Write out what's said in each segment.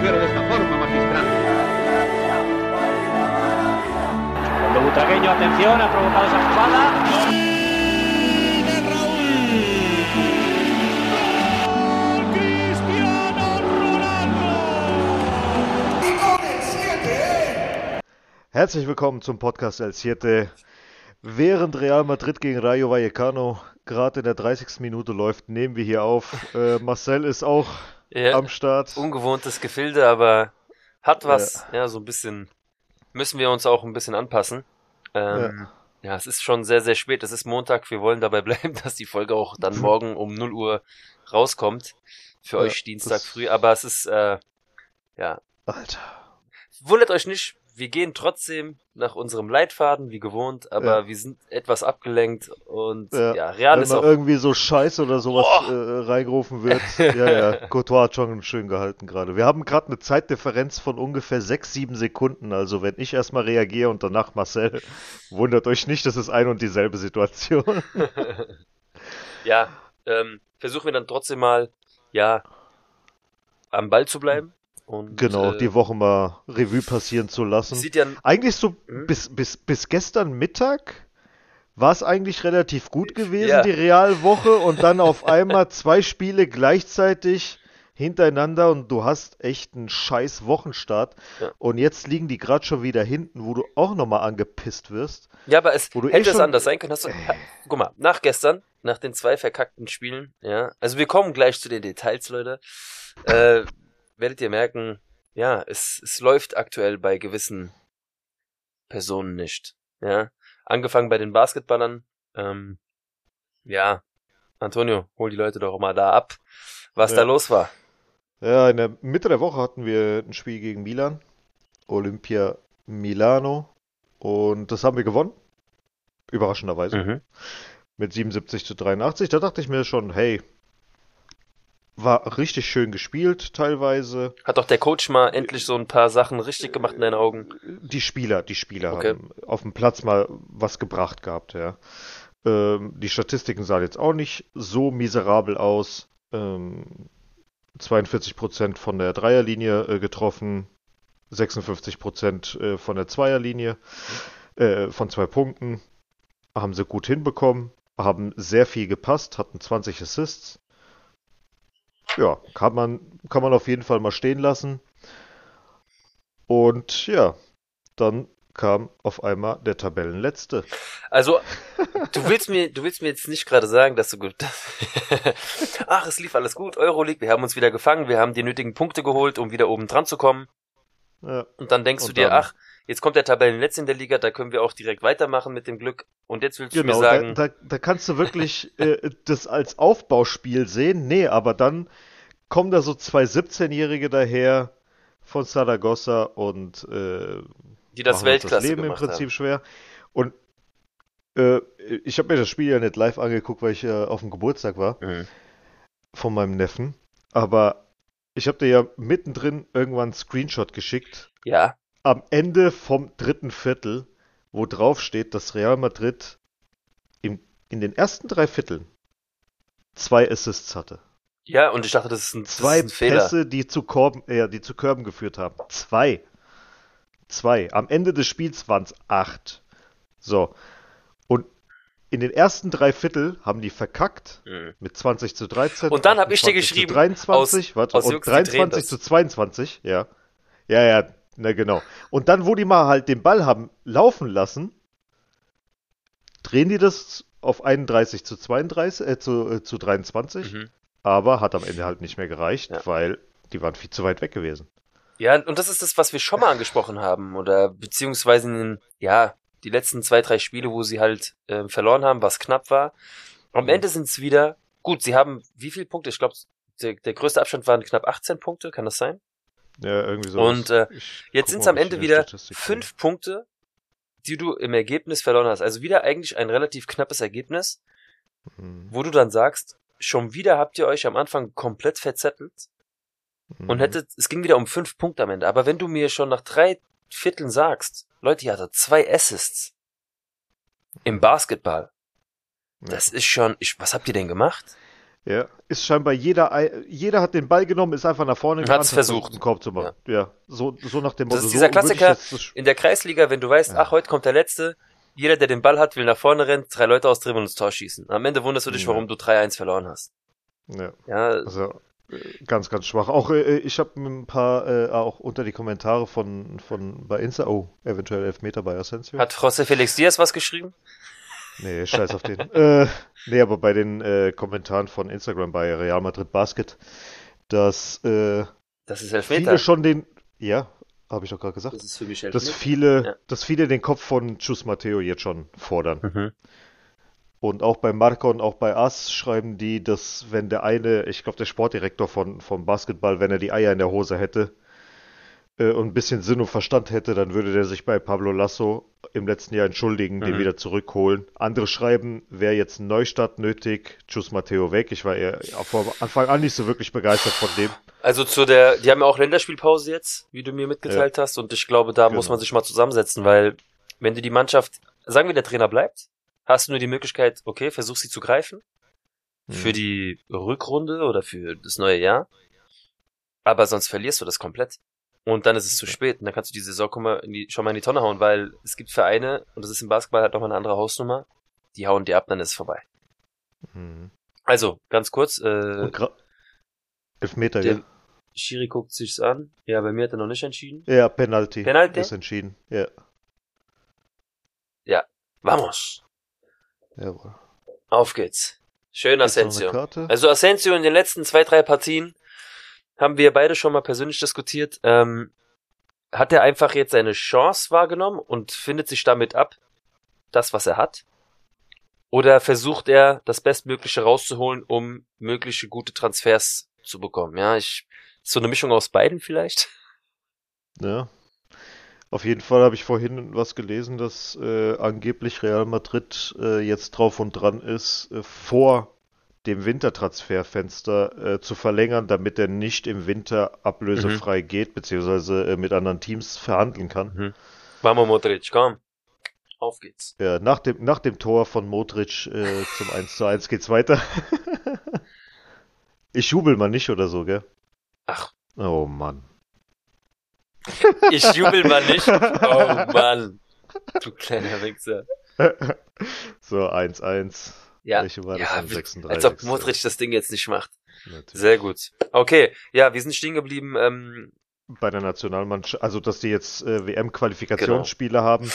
mujer de esta forma, magistral. Cuando Butragueño, atención, ha provocado esa jugada. Herzlich willkommen zum Podcast El Siete. Während Real Madrid gegen Rayo Vallecano gerade in der 30. Minute läuft, nehmen wir hier auf. Äh, Marcel ist auch Ja, am Start. ungewohntes Gefilde, aber hat was. Ja. so ein bisschen müssen wir uns auch ein bisschen anpassen. Ähm, ja. es ist schon sehr, sehr spät. Es ist Montag. Wir wollen dabei bleiben, dass die Folge auch dann morgen um 0 Uhr rauskommt. Für Ja, euch Dienstag früh. Aber es ist, äh, ja, Alter. wundert euch nicht. Wir gehen trotzdem nach unserem Leitfaden, wie gewohnt, aber Ja. wir sind etwas abgelenkt und Ja, ja, Real Wenn ist auch irgendwie so Scheiß oder sowas Oh. äh, reingerufen wird. Ja, ja, Courtois hat schon schön gehalten gerade. Wir haben gerade eine Zeitdifferenz von ungefähr 6, 7 Sekunden. Also wenn ich erstmal reagiere und danach Marcel, wundert euch nicht, das ist ein und dieselbe Situation. ja, ähm, versuchen wir dann trotzdem mal, ja, am Ball zu bleiben. Und, Genau, äh, die Woche mal Revue passieren zu lassen. Sieht ja, Eigentlich so Mhm. bis, bis, bis gestern Mittag war es eigentlich relativ gut gewesen, Ja. die Realwoche, und dann auf einmal zwei Spiele gleichzeitig hintereinander und du hast echt einen scheiß Wochenstart. Ja. Und jetzt liegen die gerade schon wieder hinten, wo du auch nochmal angepisst wirst. ja, aber es du eh hätte es schon- anders sein können. Hast du, ha, guck mal, nach gestern, nach den zwei verkackten Spielen, ja, also wir kommen gleich zu den Details, Leute, äh, werdet ihr merken, ja, es, es läuft aktuell bei gewissen Personen nicht, ja. Angefangen bei den Basketballern, ähm, ja, Antonio, hol die Leute doch mal da ab, was Ja. da los war. Ja, in der Mitte der Woche hatten wir ein Spiel gegen Milan, Olympia Milano, und das haben wir gewonnen. Überraschenderweise. Mhm. mit 77 zu 83. Da dachte ich mir schon, hey, war richtig schön gespielt teilweise. Hat doch der Coach mal endlich so ein paar Sachen richtig gemacht in deinen Augen? Die Spieler, die Spieler Okay. haben auf dem Platz mal was gebracht gehabt, ja. Ähm, die Statistiken sahen jetzt auch nicht so miserabel aus. Ähm, 42% von der Dreierlinie äh, getroffen, 56% äh, von der Zweierlinie, äh, von zwei Punkten. Haben sie gut hinbekommen, haben sehr viel gepasst, hatten 20 Assists. Ja, kann man, kann man auf jeden Fall mal stehen lassen. Und ja, dann kam auf einmal der Tabellenletzte. Also, du willst mir, du willst mir jetzt nicht gerade sagen, dass du gut. Ach, es lief alles gut, Euroleague, wir haben uns wieder gefangen, wir haben die nötigen Punkte geholt, um wieder oben dran zu kommen. Ja, Und dann denkst Und du dir, dann- ach, jetzt kommt der Tabellenletzte in der Liga, da können wir auch direkt weitermachen mit dem Glück. Und jetzt willst du genau, mir sagen, da, da, da kannst du wirklich äh, das als Aufbauspiel sehen. Nee, aber dann kommen da so zwei 17-Jährige daher von Saragossa und äh, die das Weltklasse das Leben im Prinzip haben. schwer. Und äh, ich habe mir das Spiel ja nicht live angeguckt, weil ich äh, auf dem Geburtstag war Mhm. von meinem Neffen. Aber ich habe dir ja mittendrin irgendwann einen Screenshot geschickt. Ja, Am Ende vom dritten Viertel, wo drauf steht, dass Real Madrid im, in den ersten drei Vierteln zwei Assists hatte. ja, und ich dachte, das ist ein, das Zwei ist ein Fehler. Pässe, die zu, Korben, äh, die zu Körben geführt haben. Zwei. Zwei. Am Ende des Spiels waren es acht. So. Und in den ersten drei Viertel haben die verkackt Mhm. mit 20 zu 13. Und dann hab ich dir 28 geschrieben, Zu 23, aus- warte, aus und Jux, die drehen 23 das. zu 22, ja. Ja, ja, na genau. Und dann, wo die mal halt den Ball haben laufen lassen, drehen die das auf 31 zu 32, äh, zu, äh, zu 23. Mhm. Aber hat am Ende halt nicht mehr gereicht, Ja. weil die waren viel zu weit weg gewesen. Ja, und das ist das, was wir schon mal angesprochen haben, oder beziehungsweise in ja, die letzten zwei, drei Spiele, wo sie halt äh, verloren haben, was knapp war. Am Mhm. Ende sind es wieder, gut, sie haben wie viele Punkte? Ich glaube, der, der größte Abstand waren knapp 18 Punkte, kann das sein? Ja, irgendwie so. Und, äh, Jetzt sind es am Ende wieder fünf Punkte, die du im Ergebnis verloren hast. Also wieder eigentlich ein relativ knappes Ergebnis. Mhm. wo du dann sagst, schon wieder habt ihr euch am Anfang komplett verzettelt und Mhm. hättet, es ging wieder um fünf Punkte am Ende. Aber wenn du mir schon nach drei Vierteln sagst, Leute, ihr hattet zwei Assists im Basketball, Ja. das ist schon, ich, was habt ihr denn gemacht? Ja, ist scheinbar jeder, jeder hat den Ball genommen, ist einfach nach vorne Hat's hat versucht. einen Korb zu machen. Ja, so, so nach dem Motto. Das ist dieser so Klassiker das- in der Kreisliga, wenn du weißt, Ja. ach, heute kommt der Letzte, jeder, der den Ball hat, will nach vorne rennen, drei Leute austribbeln und ins Tor schießen. Am Ende wunderst du dich, Ja. warum du 3-1 verloren hast. Ja, Ja, also äh, ganz, ganz schwach. Auch äh, ich habe ein paar äh, auch unter die Kommentare von, von bei Insta, oh, eventuell Elfmeter bei Asensio. hat José Felix Diaz was geschrieben? Nee, scheiß auf den. äh, nee, aber bei den äh, Kommentaren von Instagram bei Real Madrid Basket, dass äh, Das ist Elfmeter. viele schon den, ja, habe ich doch gerade gesagt, das ist für mich dass viele, Ja. dass viele den Kopf von Chus Matteo jetzt schon fordern. Mhm. Und auch bei Marca und auch bei As schreiben die, dass wenn der eine, ich glaube der Sportdirektor von, vom Basketball, wenn er die Eier in der Hose hätte äh, und ein bisschen Sinn und Verstand hätte, dann würde der sich bei Pablo Lasso im letzten Jahr entschuldigen, den Mhm. wieder zurückholen. Andere schreiben, wäre jetzt ein Neustart nötig, Tschüss Matteo weg. Ich war eher von Anfang an nicht so wirklich begeistert von dem. Also zu der, die haben ja auch Länderspielpause jetzt, wie du mir mitgeteilt hast, und ich glaube, da muss Genau. man sich mal zusammensetzen, weil wenn du die Mannschaft, sagen wir, der Trainer bleibt, hast du nur die Möglichkeit, okay, versuch sie zu greifen für Mhm. die Rückrunde oder für das neue Jahr, aber sonst verlierst du das komplett. Und dann ist es zu spät und dann kannst du die Saison schon mal in die, Tonne hauen, weil es gibt Vereine, und das ist im Basketball halt nochmal eine andere Hausnummer, die hauen dir ab, dann ist es vorbei. Mhm. Also, ganz kurz, äh, Elfmeter, der ja. Schiri guckt sich's an. Ja, bei mir hat er noch nicht entschieden. Ja, Penalty. Penalty? Ist entschieden. Ja, Vamos. jawohl. Auf geht's. Schön Asensio. Also Asensio in den letzten zwei, drei Partien haben wir beide schon mal persönlich diskutiert. Ähm, hat er einfach jetzt seine Chance wahrgenommen und findet sich damit ab, das, was er hat? Oder versucht er, das Bestmögliche rauszuholen, um mögliche gute Transfers zu bekommen? Ja, ich, so eine Mischung aus beiden vielleicht? Ja. Auf jeden Fall habe ich vorhin was gelesen, dass äh, angeblich Real Madrid äh, jetzt drauf und dran ist, äh, vor dem Wintertransferfenster äh, zu verlängern, damit er nicht im Winter ablösefrei geht, beziehungsweise äh, mit anderen Teams verhandeln kann. Vamos Modric, komm. Auf geht's. Ja, nach dem, nach dem Tor von Modric äh, zum 1 zu 1 geht's weiter. ich jubel mal nicht oder so, gell? Ach, Oh Mann. ich jubel mal nicht. Oh Mann. Du kleiner Wichser. So, 1-1. Ja, Welche war das ja am wie- 36.? als ob Modric das Ding jetzt nicht macht. Natürlich. Sehr gut. Okay, ja, wir sind stehen geblieben. Ähm, bei der Nationalmannschaft, also dass die jetzt äh, WM-Qualifikationsspiele haben.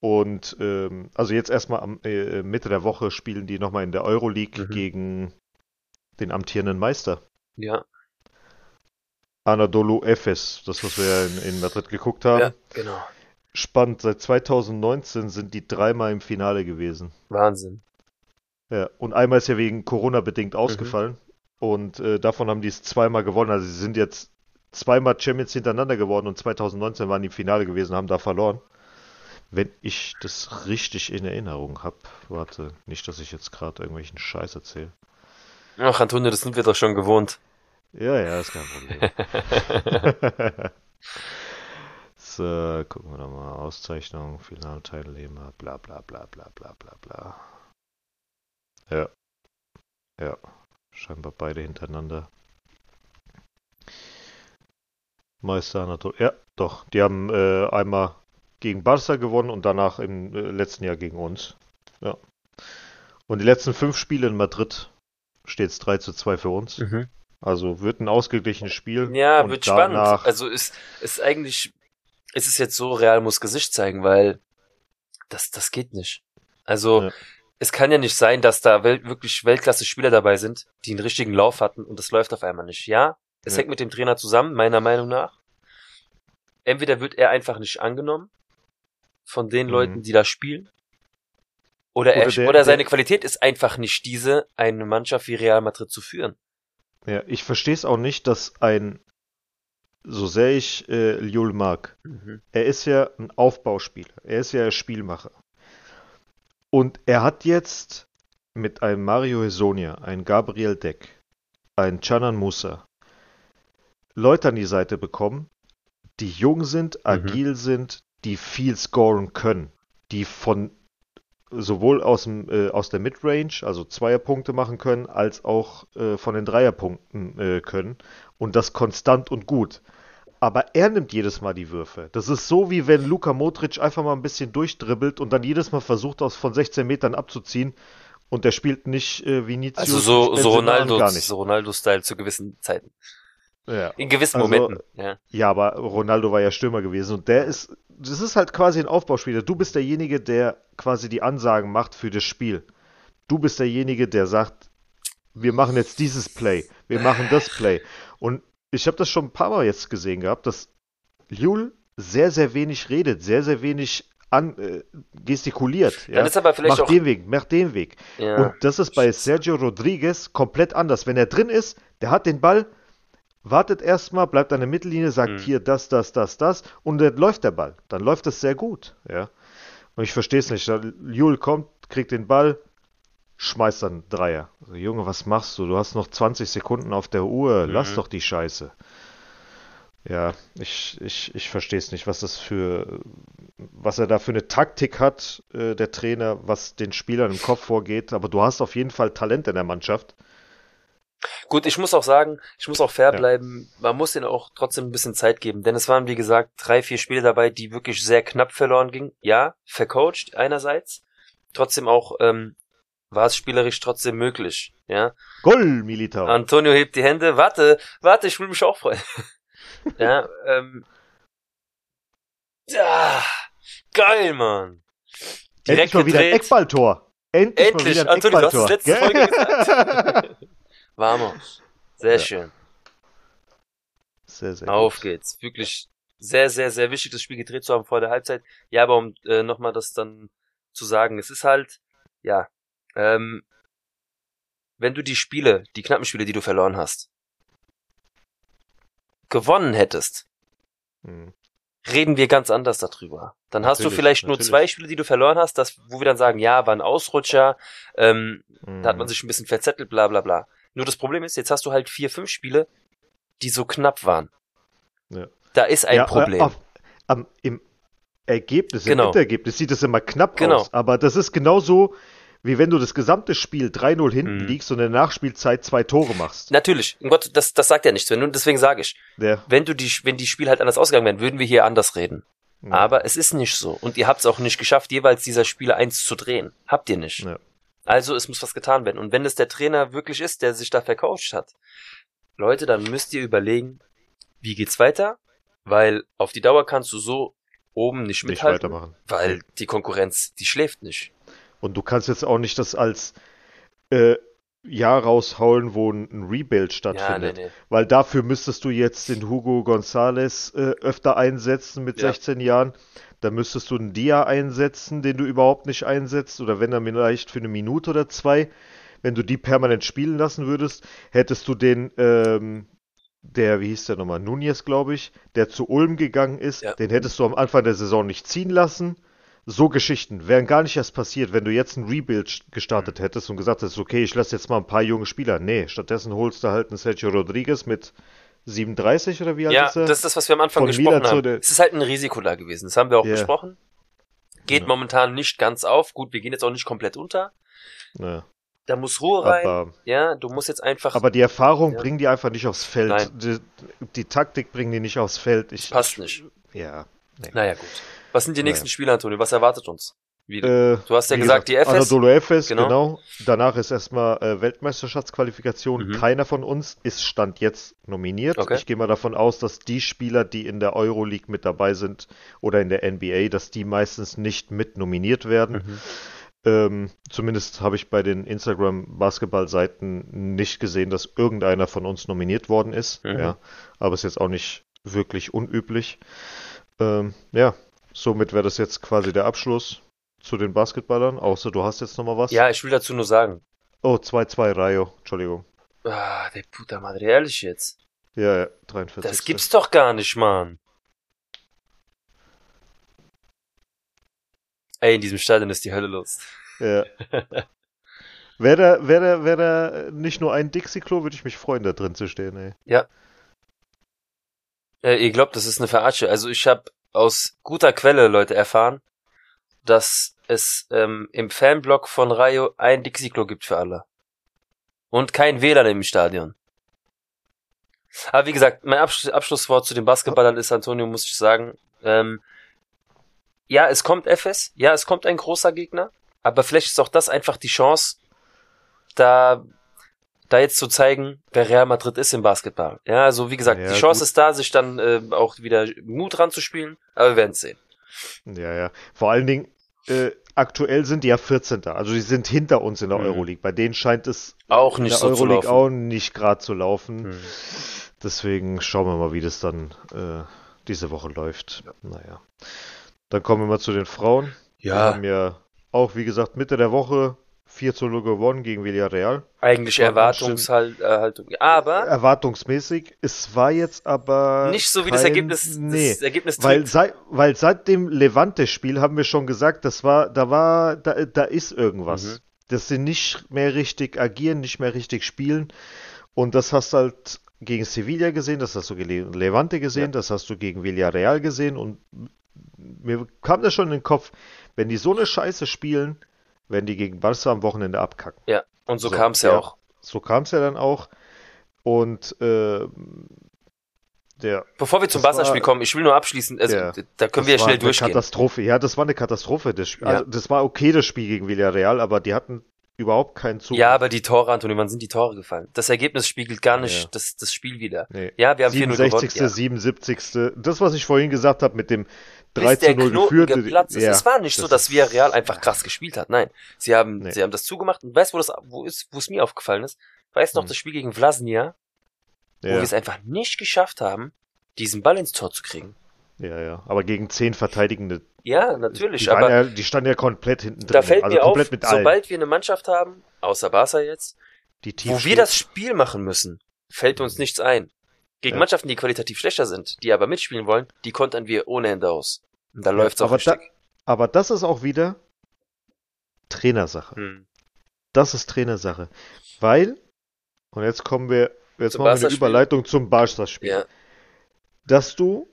Und ähm, also jetzt erstmal am äh, Mitte der Woche spielen die nochmal in der Euroleague Mhm. gegen den amtierenden Meister. ja, Anadolu Efes, das was wir ja in, in Madrid geguckt haben. ja, genau. Spannend, seit 2019 sind die dreimal im Finale gewesen. Wahnsinn. Ja, und einmal ist ja wegen Corona bedingt Mhm. ausgefallen. Und äh, davon haben die es zweimal gewonnen. Also sie sind jetzt zweimal Champions hintereinander geworden und 2019 waren die im Finale gewesen, haben da verloren. Wenn ich das richtig in Erinnerung habe. Warte, nicht, dass ich jetzt gerade irgendwelchen Scheiß erzähle. Ach, Antonio, das sind wir doch schon gewohnt. Ja, ja, ist kein Problem. so, gucken wir doch mal. Auszeichnung, Finalteilnehmer, bla bla bla bla bla bla bla. Ja. Ja. Scheinbar beide hintereinander. Meister Anatol. Ja, doch. Die haben äh, einmal gegen Barca gewonnen und danach im äh, letzten Jahr gegen uns. Ja. Und die letzten fünf Spiele in Madrid steht es 3 zu 2 für uns. Mhm. Also wird ein ausgeglichenes Spiel. Ja, und wird danach, spannend. Also ist, ist eigentlich, ist es jetzt so, Real muss Gesicht zeigen, weil das, das geht nicht. Also, Ja. Es kann ja nicht sein, dass da wel wirklich Weltklasse-Spieler dabei sind, die einen richtigen Lauf hatten und das läuft auf einmal nicht. Ja, es Ja. hängt mit dem Trainer zusammen, meiner Meinung nach. Entweder wird er einfach nicht angenommen von den Mhm. Leuten, die da spielen. Oder, er, Oder der- oder seine der- Qualität ist einfach nicht diese, eine Mannschaft wie Real Madrid zu führen. ja, ich verstehe es auch nicht, dass ein, so sehr ich äh, Liul mag, er ist ja ein Aufbauspieler, er ist ja ein Spielmacher. Und er hat jetzt mit einem Mario Hesonia, einem Gabriel Deck, einen Canan Musa, Leute an die Seite bekommen, die jung sind, agil sind, die viel scoren können, die von sowohl aus, dem, äh, aus der Midrange, also Zweierpunkte machen können, als auch äh, von den Dreierpunkten äh, können. Und das konstant und gut. Aber er nimmt jedes Mal die Würfe. Das ist so, wie wenn Luka Modric einfach mal ein bisschen durchdribbelt und dann jedes Mal versucht, aus von 16 Metern abzuziehen. Und der spielt nicht äh, Vinicius. Also so, so Ronaldo, nicht. so Ronaldo-Style zu gewissen Zeiten. Ja. In gewissen Also, Momenten, ja. Ja, aber Ronaldo war ja Stürmer gewesen und der ist, das ist halt quasi ein Aufbauspieler. Du bist derjenige, der quasi die Ansagen macht für das Spiel. Du bist derjenige, der sagt, wir machen jetzt dieses Play, wir machen das Play. Und ich habe das schon ein paar Mal jetzt gesehen gehabt, dass Liul sehr, sehr wenig redet, sehr, sehr wenig an, äh, gestikuliert. Ja? Dann ist aber vielleicht mach auch, den Weg, mach den Weg. ja. Und das ist bei Sergio Rodriguez komplett anders. Wenn er drin ist, der hat den Ball, wartet erstmal, bleibt an der Mittellinie, sagt Mhm. hier das, das, das, das und dann läuft der Ball. Dann läuft es sehr gut. Ja. Und ich verstehe es nicht. Jul kommt, kriegt den Ball, schmeißt dann Dreier. Also, Junge, was machst du? Du hast noch 20 Sekunden auf der Uhr. Lass Mhm. doch die Scheiße. Ja, ich, ich, ich verstehe es nicht, was das für, was er da für eine Taktik hat, äh, der Trainer, was den Spielern im Kopf vorgeht. Aber du hast auf jeden Fall Talent in der Mannschaft. Gut, ich muss auch sagen, ich muss auch fair Ja. bleiben. Man muss ihnen auch trotzdem ein bisschen Zeit geben, denn es waren, wie gesagt, drei, vier Spiele dabei, die wirklich sehr knapp verloren gingen. Ja, vercoacht einerseits. Trotzdem auch, ähm, war es spielerisch trotzdem möglich. Ja, Goal, Militao. Antonio hebt die Hände. Warte, warte, ich will mich auch freuen. ja, ähm, ja, geil, Mann. Endlich mal wieder ein. Eckballtor. Endlich, mal Endlich, wieder ein Antonio, du hast letzte Folge Gell? Vamos. Sehr Ja. schön. Sehr, sehr Auf gut. geht's. Wirklich sehr, sehr, sehr wichtig, das Spiel gedreht zu haben vor der Halbzeit. Ja, aber um äh, nochmal das dann zu sagen, es ist halt, ja, ähm, wenn du die Spiele, die knappen Spiele, die du verloren hast, gewonnen hättest, Hm. reden wir ganz anders darüber. Dann hast du Natürlich, vielleicht nur natürlich. zwei Spiele, die du verloren hast, das, wo wir dann sagen, ja, war ein Ausrutscher, ähm, da hat man Hm. sich ein bisschen verzettelt, bla bla bla. Nur das Problem ist, jetzt hast du halt vier, fünf Spiele, die so knapp waren. Ja. Da ist ein Ja, Problem. äh, Auf, am, Im Ergebnis, Genau. im Endergebnis sieht es immer knapp Genau. aus. Aber das ist genauso, wie wenn du das gesamte Spiel 3-0 hinten Mhm. liegst und in der Nachspielzeit zwei Tore machst. Natürlich, um Gott, das, das sagt ja nichts. Wenn du, deswegen sage ich, Der, wenn du die, wenn die Spiel halt anders ausgegangen wären, würden wir hier anders reden. ja. Aber es ist nicht so. Und ihr habt es auch nicht geschafft, jeweils dieser Spiele eins zu drehen. Habt ihr nicht. Ja. Also es muss was getan werden. Und wenn es der Trainer wirklich ist, der sich da vercoacht hat, Leute, dann müsst ihr überlegen, wie geht's weiter? Weil auf die Dauer kannst du so oben nicht nicht mithalten, weitermachen. weil die Konkurrenz, die schläft nicht. Und du kannst jetzt auch nicht das als äh, Jahr raushauen, wo ein, Rebuild Ja, stattfindet. nee, nee. Weil dafür müsstest du jetzt den Hugo González äh, öfter einsetzen mit Ja. 16 Jahren. Da müsstest du einen Dia einsetzen, den du überhaupt nicht einsetzt. Oder wenn dann vielleicht für eine Minute oder zwei. Wenn du die permanent spielen lassen würdest, hättest du den, ähm, der, wie hieß der nochmal, Nunez, glaube ich, der zu Ulm gegangen ist, Ja. den hättest du am Anfang der Saison nicht ziehen lassen. So Geschichten wären gar nicht erst passiert, wenn du jetzt ein Rebuild st- gestartet Mhm. hättest und gesagt hättest, okay, ich lasse jetzt mal ein paar junge Spieler. Nee, stattdessen holst du halt einen Sergio Rodriguez mit 37 oder wie alt Ja, ist er? das ist das, was wir am Anfang Von gesprochen haben. Es ist halt ein Risiko da gewesen. Das haben wir auch Ja. besprochen. Geht Ja. momentan nicht ganz auf. Gut, wir gehen jetzt auch nicht komplett unter. Ja, Da muss Ruhe rein. aber, ja, du musst jetzt einfach. aber die Erfahrung Ja. bringen die einfach nicht aufs Feld. Die, die Taktik bringen die nicht aufs Feld. Ich, passt nicht. Ja. Nee. Naja, gut. Was sind die nächsten Naja. Spiele, Antonio? Was erwartet uns? Wie, Äh, du hast ja wie gesagt, die FS. Anadolu Efes, Genau. genau. Danach ist erstmal äh, Weltmeisterschaftsqualifikation. Mhm. Keiner von uns ist Stand jetzt nominiert. Okay. Ich gehe mal davon aus, dass die Spieler, die in der Euroleague mit dabei sind oder in der NBA, dass die meistens nicht mit nominiert werden. Mhm. Ähm, zumindest habe ich bei den Instagram-Basketball-Seiten nicht gesehen, dass irgendeiner von uns nominiert worden ist. Mhm. Ja, aber ist jetzt auch nicht wirklich unüblich. Ähm, ja, somit wäre das jetzt quasi der Abschluss zu den Basketballern. Außer du hast jetzt noch mal was. Ja, ich will dazu nur sagen. Oh, 2-2 Rayo. Entschuldigung. Ah, der puta madre, ehrlich jetzt. Ja, ja, 43. Das gibt's doch gar nicht, Mann. Ey, in diesem Stadion ist die Hölle los. Ja. Wäre da, wär da, wär da nicht nur ein Dixie-Klo, würde ich mich freuen, da drin zu stehen, ey. Äh, ihr glaubt, das ist eine Verarsche. Also ich habe aus guter Quelle, Leute, erfahren, dass es ähm, im Fanblock von Rayo ein Dixie-Klo gibt für alle. Und kein WLAN im Stadion. Aber wie gesagt, mein Absch Abschlusswort zu den Basketballern ist, Antonio, muss ich sagen, ähm, ja, es kommt FS, ja, es kommt ein großer Gegner, aber vielleicht ist auch das einfach die Chance, da, da jetzt zu zeigen, wer Real Madrid ist im Basketball. Ja, also wie gesagt, Ja, die Chance gut. ist da, sich dann äh, auch wieder Mut ranzuspielen, aber wir werden sehen. Ja, ja. Vor allen Dingen, äh, aktuell sind die ja 14. Also die sind hinter uns in der Mhm. Euroleague. Bei denen scheint es Auch in nicht der so zu Euroleague laufen. auch nicht gerade zu laufen. Hm. Deswegen schauen wir mal, wie das dann äh, diese Woche läuft. Naja. Dann kommen wir mal zu den Frauen. Wir haben ja auch, wie gesagt, Mitte der Woche 4 zu 0 gewonnen gegen Villarreal. eigentlich war Erwartungshaltung. Aber Erwartungsmäßig. Es war jetzt aber nicht so wie das kein- Ergebnis, Nee. das Ergebnis Weil, trägt. seit, weil seit dem Levante-Spiel haben wir schon gesagt, das war, da war, da, da ist irgendwas. Mhm. Dass sie nicht mehr richtig agieren, nicht mehr richtig spielen. Und das hast du halt gegen Sevilla gesehen, das hast du gegen Levante gesehen, Ja. das hast du gegen Villarreal gesehen. Und mir kam das schon in den Kopf, wenn die so eine Scheiße spielen, werden die gegen Barca am Wochenende abkacken. Ja, und so, So, kam es ja, ja. auch. So kam es ja dann auch. Und äh, der Bevor wir zum Barca-Spiel kommen, ich will nur abschließen, also Ja. da können wir ja schnell durchgehen. Katastrophe. Ja, das war eine Katastrophe. Das, Spiel. Ja. Also, das war okay, das Spiel gegen Villarreal, aber die hatten überhaupt keinen Zug. Ja, aber die Tore, Antonio, wann sind die Tore gefallen? Das Ergebnis spiegelt gar nicht Ja. das, das Spiel wieder. nee. Ja, wir haben 4-0 gewonnen. 67., Ja. 77. Das, was ich vorhin gesagt habe mit dem 3 Bis der zu 0 Knoten geführt. geplatzt ist. ja, es war nicht so, das dass Villarreal einfach krass gespielt hat. Nein, sie haben, Nee. sie haben das zugemacht. Und weißt du, wo das, wo ist, wo es mir aufgefallen ist? Weißt du noch Hm. das Spiel gegen Vlasnia, wo Ja, wir es einfach nicht geschafft haben, diesen Ball ins Tor zu kriegen? ja, ja. Aber gegen 10 verteidigende. Ja, natürlich, Die, aber ja, die standen ja komplett hinten drin. da fällt also mir auf, mit allen. sobald wir eine Mannschaft haben, außer Barca jetzt, wo wir steht. das Spiel machen müssen, fällt uns nichts ein. Gegen Ja. Mannschaften, die qualitativ schlechter sind, die aber mitspielen wollen, die kontern wir ohne Hände aus. Und da Ja, läuft's auch aber da-. Aber das ist auch wieder Trainersache. Hm. Das ist Trainersache. Weil, und jetzt kommen wir, jetzt Zum machen wir eine? Überleitung zum Barca-Spiel. Ja, Dass du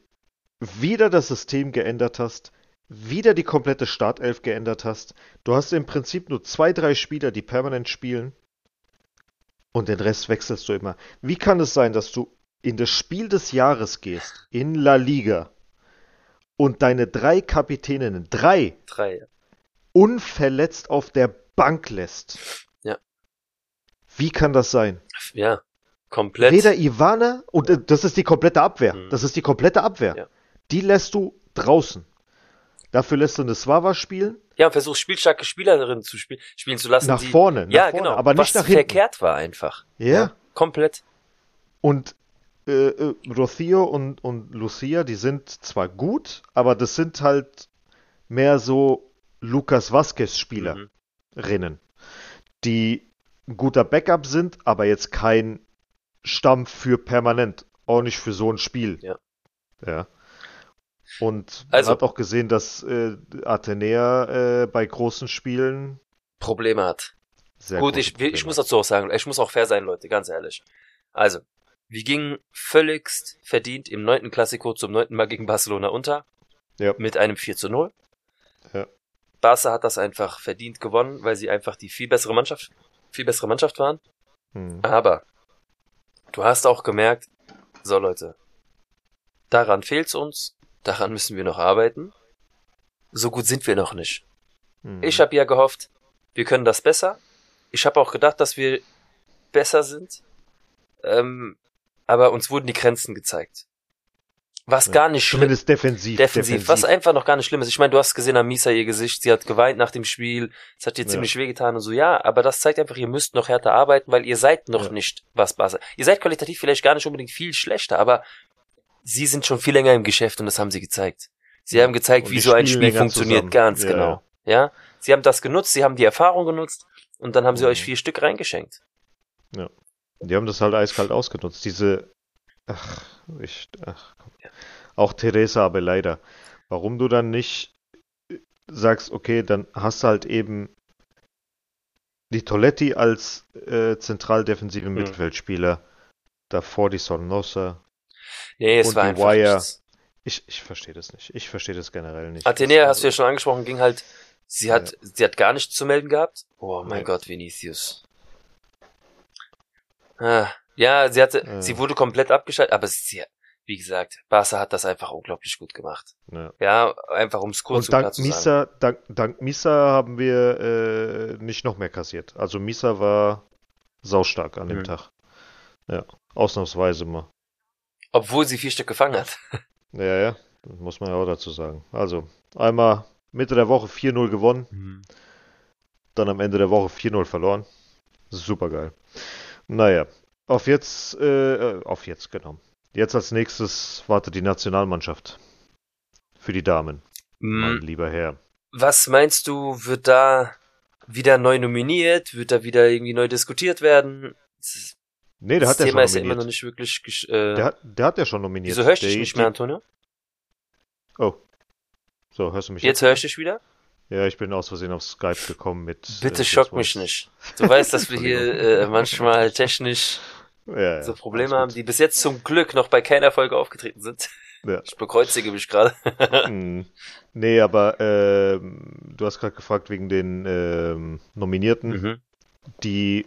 wieder das System geändert hast, wieder die komplette Startelf geändert hast. Du hast im Prinzip nur zwei, drei Spieler, die permanent spielen. Und den Rest wechselst du immer. Wie kann es sein, dass du in das Spiel des Jahres gehst, in La Liga, und deine drei Kapitäninnen, drei, drei. unverletzt auf der Bank lässt? Ja. Wie kann das sein? Ja, komplett. Weder Ivana, und äh, das ist die komplette Abwehr. Mhm. Das ist die komplette Abwehr. Ja. Die lässt du draußen. Dafür lässt du eine Swava spielen, Ja, und versuchst spielstarke Spielerinnen zu spiel spielen zu lassen, nach die vorne, nach ja, vorne, genau, aber nicht was nach hinten. verkehrt war einfach. Ja. komplett. Und äh, äh, Rocío und, und Lucia, die sind zwar gut, aber das sind halt mehr so Lucas Vasquez-Spielerinnen, Mhm. die ein guter Backup sind, aber jetzt kein Stamm für permanent, auch nicht für so ein Spiel. Ja. Ja. Und man Also- hat auch gesehen, dass äh, Athenea äh, bei großen Spielen Probleme hat. sehr Gut, ich, ich muss dazu auch sagen, ich muss auch fair sein, Leute, ganz ehrlich. Also, wir gingen völligst verdient im neunten Klassiko zum neunten Mal gegen Barcelona unter. Ja. Mit einem 4 zu 0. Ja. Barca hat das einfach verdient gewonnen, weil sie einfach die viel bessere Mannschaft, viel bessere Mannschaft waren. Hm. Aber du hast auch gemerkt, so Leute, daran fehlt's uns, daran müssen wir noch arbeiten. So gut sind wir noch nicht. Hm. Ich habe ja gehofft, wir können das besser. Ich habe auch gedacht, dass wir besser sind. Ähm, aber uns wurden die Grenzen gezeigt. Was Ja, gar nicht schlimm Zumindest defensiv. defensiv, was einfach noch gar nicht schlimm ist. Ich meine, du hast gesehen am Misa ihr Gesicht, sie hat geweint nach dem Spiel, es hat ihr Ja. ziemlich wehgetan und so, ja, aber das zeigt einfach, ihr müsst noch härter arbeiten, weil ihr seid noch Ja. nicht was Barca. Ihr seid qualitativ vielleicht gar nicht unbedingt viel schlechter, aber sie sind schon viel länger im Geschäft und das haben sie gezeigt. Sie haben gezeigt, Und wie so ein Spiel funktioniert, zusammen. ganz Ja, genau. Ja, sie haben das genutzt, sie haben die Erfahrung genutzt und dann haben sie Mhm. euch vier Stück reingeschenkt. Die haben das halt eiskalt ausgenutzt. Diese, ach, ich, ach, komm. Auch Teresa aber leider. Warum du dann nicht sagst, okay, dann hast du halt eben die Toletti als äh, zentral defensiven Mhm. Mittelfeldspieler, davor die Sornosa, Nee, es Und war die einfach Wire. nichts. Ich, ich verstehe das nicht. Ich verstehe das generell nicht. Athenea, hast du ja schon angesprochen, ging halt, sie hat, sie hat gar nichts zu melden gehabt. Oh mein Ja. Gott, Vinicius. Ah, ja, sie hatte, Ja. sie wurde komplett abgeschaltet, aber sie, wie gesagt, Barca hat das einfach unglaublich gut gemacht. Ja. Ja, einfach ums kurz Und dank zu sagen. Misa, dank, dank Misa haben wir äh, nicht noch mehr kassiert. Also Misa war saustark an dem Mhm. Tag. Ja, ausnahmsweise mal. Obwohl sie vier Stück gefangen hat. Ja, ja, muss man ja auch dazu sagen. Also, einmal Mitte der Woche 4-0 gewonnen, dann am Ende der Woche 4-0 verloren. Super geil. Naja, auf jetzt, äh, auf jetzt, genau. Jetzt als nächstes wartet die Nationalmannschaft. Für die Damen, mein Mm, lieber Herr. Was meinst du, wird da wieder neu nominiert? Wird da wieder irgendwie neu diskutiert werden? Das Nee, der hat ja Thema schon ist ja immer nominiert. noch nicht wirklich. Äh, Der hat, der hat ja schon nominiert. wieso hörst du dich nicht mehr, Antonio? Oh. So, hörst du mich Jetzt höre ich dich wieder? Ja, ich bin aus Versehen auf Skype gekommen mit. Bitte äh, schock mich nicht. Du weißt, dass wir hier äh, manchmal technisch Ja, ja, so Probleme haben, die bis jetzt zum Glück noch bei keiner Folge aufgetreten sind. Ja. Ich bekreuzige mich gerade. Hm. Nee, aber ähm, du hast gerade gefragt wegen den ähm, Nominierten. mhm. Die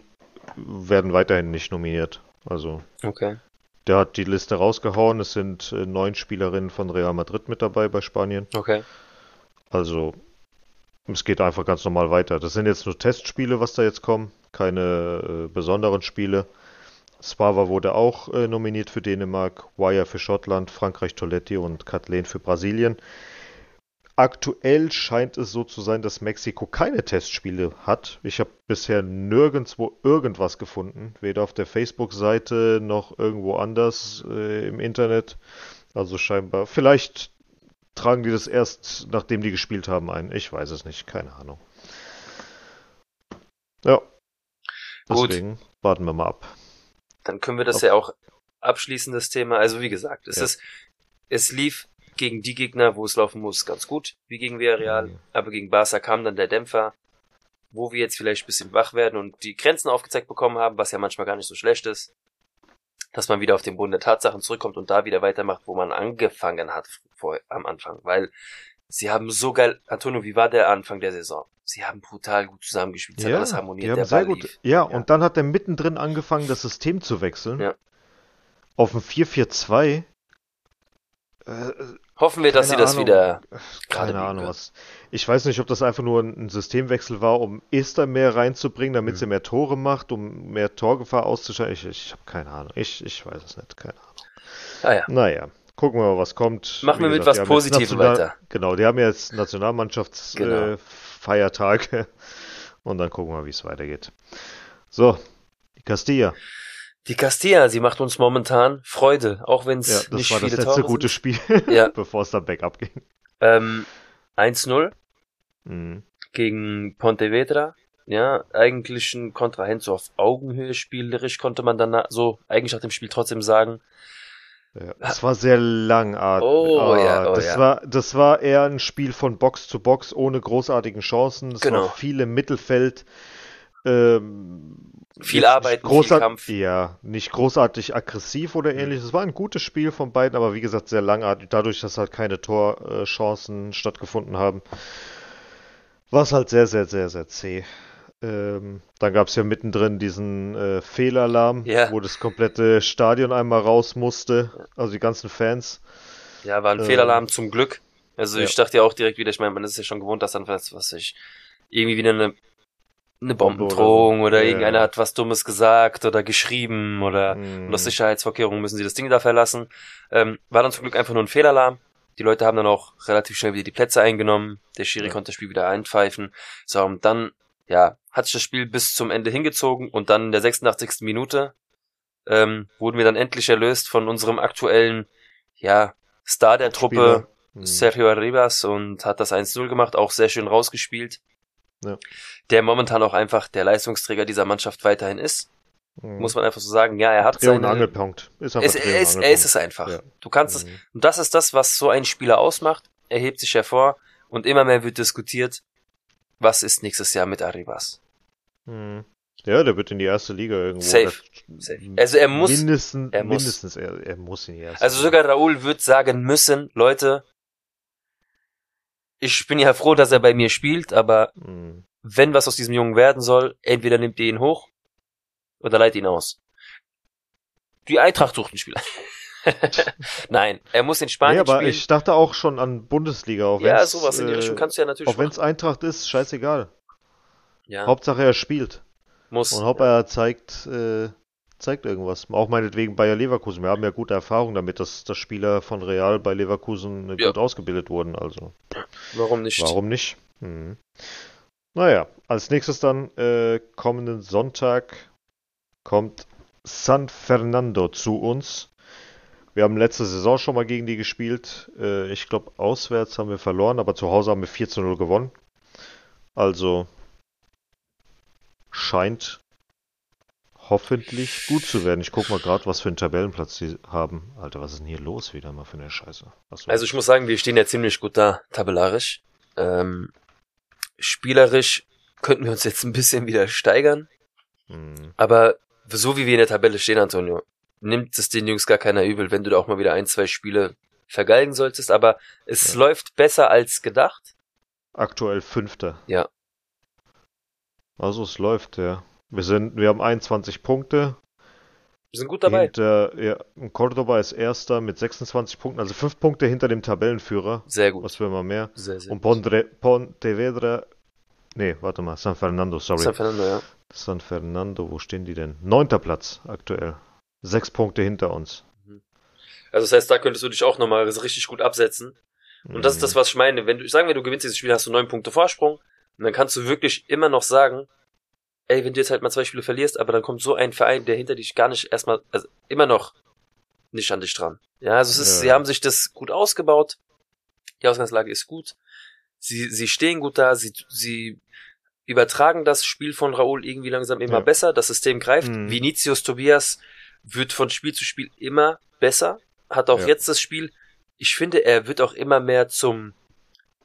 werden weiterhin nicht nominiert. Also, Okay. der hat die Liste rausgehauen. Es sind äh, neun Spielerinnen von Real Madrid mit dabei bei Spanien. Okay. Also, es geht einfach ganz normal weiter. Das sind jetzt nur Testspiele, was da jetzt kommen. Keine äh, besonderen Spiele. Spava wurde auch äh, nominiert für Dänemark, Wire für Schottland, Frankreich Toletti und Kathleen für Brasilien. Aktuell scheint es so zu sein, dass Mexiko keine Testspiele hat. Ich habe bisher nirgendwo irgendwas gefunden, weder auf der Facebook-Seite noch irgendwo anders äh, im Internet. Also scheinbar, vielleicht tragen die das erst, nachdem die gespielt haben, ein. Ich weiß es nicht, keine Ahnung. Ja. Gut. Deswegen warten wir mal ab. Dann können wir das Auf- ja auch abschließen, das Thema. Also wie gesagt, es Ja. ist, es lief gegen die Gegner, wo es laufen muss, ganz gut, wie gegen Villarreal. Mhm. Aber gegen Barca kam dann der Dämpfer, wo wir jetzt vielleicht ein bisschen wach werden und die Grenzen aufgezeigt bekommen haben, was ja manchmal gar nicht so schlecht ist. Dass man wieder auf den Boden der Tatsachen zurückkommt und da wieder weitermacht, wo man angefangen hat vor, am Anfang. Weil sie haben so geil, Antonio, wie war der Anfang der Saison? Sie haben brutal gut zusammengespielt, es hat alles harmoniert, die haben der sehr Ball gut. lief. Ja, und dann hat er mittendrin angefangen, das System zu wechseln. Ja. Auf ein 4-4-2. Äh, Hoffen wir, dass sie Keine das Ahnung. wieder gerade keine Ahnung was. Ich weiß nicht, ob das einfach nur ein Systemwechsel war, um Esther mehr reinzubringen, damit Mhm. sie mehr Tore macht, um mehr Torgefahr auszuschalten. Ich, ich habe keine Ahnung. Ich, ich weiß es nicht. Keine Ahnung. Ah ja. Naja, gucken wir mal, was kommt. Machen Wie wir mit gesagt, was jetzt Positivem National- weiter. Genau, die haben jetzt Nationalmannschaftsfeiertage Genau. äh, und dann gucken wir, wie es weitergeht. So, die Castilla. Die Castilla, sie macht uns momentan Freude, auch wenn Ja, es das nicht war das viele letzte Tore gute. Spiel, Ja. bevor es dann bergab ging. Ähm, 1-0 Mhm. gegen Pontevedra. Ja, eigentlich ein Kontrahent so auf Augenhöhe spielerisch konnte man dann so eigentlich nach dem Spiel trotzdem sagen. Ja, es war sehr langatmig. Oh, ja, oh, das ja. war, das war eher ein Spiel von Box zu Box ohne großartigen Chancen. Es Genau. war viel im Mittelfeld. Ähm, Viel nicht viel Kampf. Ja, nicht großartig aggressiv oder Mhm. ähnliches. Es war ein gutes Spiel von beiden, aber wie gesagt sehr langatmig. Dadurch, dass halt keine Torchancen stattgefunden haben, war es halt sehr, sehr, sehr, sehr zäh. Ähm, dann gab es ja mittendrin diesen äh, Fehlalarm, Ja. wo das komplette Stadion einmal raus musste, also die ganzen Fans. Ja, war ein Ähm, Fehlalarm zum Glück. Also ja. ich dachte ja auch direkt wieder, ich meine, man ist ja schon gewohnt, dass dann was, was ich, irgendwie wieder eine, eine Bombe oder Bombendrohung oder, Ja, irgendeiner ja. hat was Dummes gesagt oder geschrieben oder Und aus Sicherheitsvorkehrungen müssen sie das Ding da verlassen. Ähm, war dann zum Glück einfach nur ein Fehlalarm. Die Leute haben dann auch relativ schnell wieder die Plätze eingenommen. Der Schiri Ja. konnte das Spiel wieder einpfeifen. So, und dann, ja, hat sich das Spiel bis zum Ende hingezogen und dann in der 86. Minute ähm, wurden wir dann endlich erlöst von unserem aktuellen, ja, Star der Truppe, Spieler. Mm. Sergio Arribas und hat das 1-0 gemacht, auch sehr schön rausgespielt. Ja. Der momentan auch einfach der Leistungsträger dieser Mannschaft weiterhin ist. Mm. Muss man einfach so sagen, ja, er hat Dreh- seine, Angelpunkt. Ist einfach und er, ist, er ist es einfach. Ja. Du kannst es, Mm. und das ist das, was so ein Spieler ausmacht. Er hebt sich hervor und immer mehr wird diskutiert, was ist nächstes Jahr mit Arribas. Mm. Ja, der wird in die erste Liga irgendwo. Safe. Safe. Also er muss, mindestens, er muss. mindestens er, er muss in die erste also sogar Raoul wird sagen müssen, Leute, ich bin ja froh, dass er bei mir spielt, aber Mhm. wenn was aus diesem Jungen werden soll, entweder nimmt ihr ihn hoch oder leiht ihn aus. Die Eintracht sucht einen Spieler. Nein, er muss in Spanien Nee, aber spielen. ich dachte auch schon an Bundesliga, auch ja, sowas in die äh, Richtung kannst du ja natürlich Auch wenn es Eintracht ist, scheißegal. Ja, Hauptsache er spielt. muss. Und Hauptsache er zeigt, äh, zeigt irgendwas. Auch meinetwegen Bayer Leverkusen. Wir haben ja gute Erfahrungen damit, dass, dass Spieler von Real bei Leverkusen äh, Ja. gut ausgebildet wurden. Also Warum nicht? warum nicht? Mhm. Naja, als nächstes dann äh, kommenden Sonntag kommt San Fernando zu uns. Wir haben letzte Saison schon mal gegen die gespielt. Äh, ich glaube, auswärts haben wir verloren, aber zu Hause haben wir 4 zu 0 gewonnen. Also scheint hoffentlich gut zu werden. Ich guck mal gerade, was für einen Tabellenplatz sie haben. Alter, was ist denn hier los wieder mal für eine Scheiße? Achso. Also ich muss sagen, wir stehen ja ziemlich gut da, tabellarisch. Ähm, spielerisch könnten wir uns jetzt ein bisschen wieder steigern, Hm. aber so wie wir in der Tabelle stehen, Antonio, nimmt es den Jungs gar keiner übel, wenn du da auch mal wieder ein, zwei Spiele vergeigen solltest, aber es Ja. läuft besser als gedacht. Aktuell Fünfter. Ja. Also es läuft, ja. Wir sind, wir haben 21 Punkte. Wir sind gut dabei. Hinter, ja, Cordoba ist Erster mit 26 Punkten, also fünf Punkte hinter dem Tabellenführer. Sehr gut. Was will man mehr? Sehr, sehr Und gut. Pondre, Pontevedra, nee, warte mal, San Fernando, sorry. San Fernando, ja. San Fernando, wo stehen die denn? Neunter Platz aktuell. Sechs Punkte hinter uns. Also das heißt, da könntest du dich auch nochmal richtig gut absetzen. Und das ist Mhm. das, was ich meine. Wenn du, sagen wir, du gewinnst dieses Spiel, hast du neun Punkte Vorsprung. Und dann kannst du wirklich immer noch sagen, ey, wenn du jetzt halt mal zwei Spiele verlierst, aber dann kommt so ein Verein, der hinter dich gar nicht erstmal, also immer noch nicht an dich dran. Ja, also es ist, Ja. sie haben sich das gut ausgebaut. Die Ausgangslage ist gut. Sie, sie stehen gut da, sie, sie übertragen das Spiel von Raoul irgendwie langsam immer Ja. besser. Das System greift. Mhm. Vinicius Tobias wird von Spiel zu Spiel immer besser. Hat auch Ja. jetzt das Spiel. Ich finde, er wird auch immer mehr zum,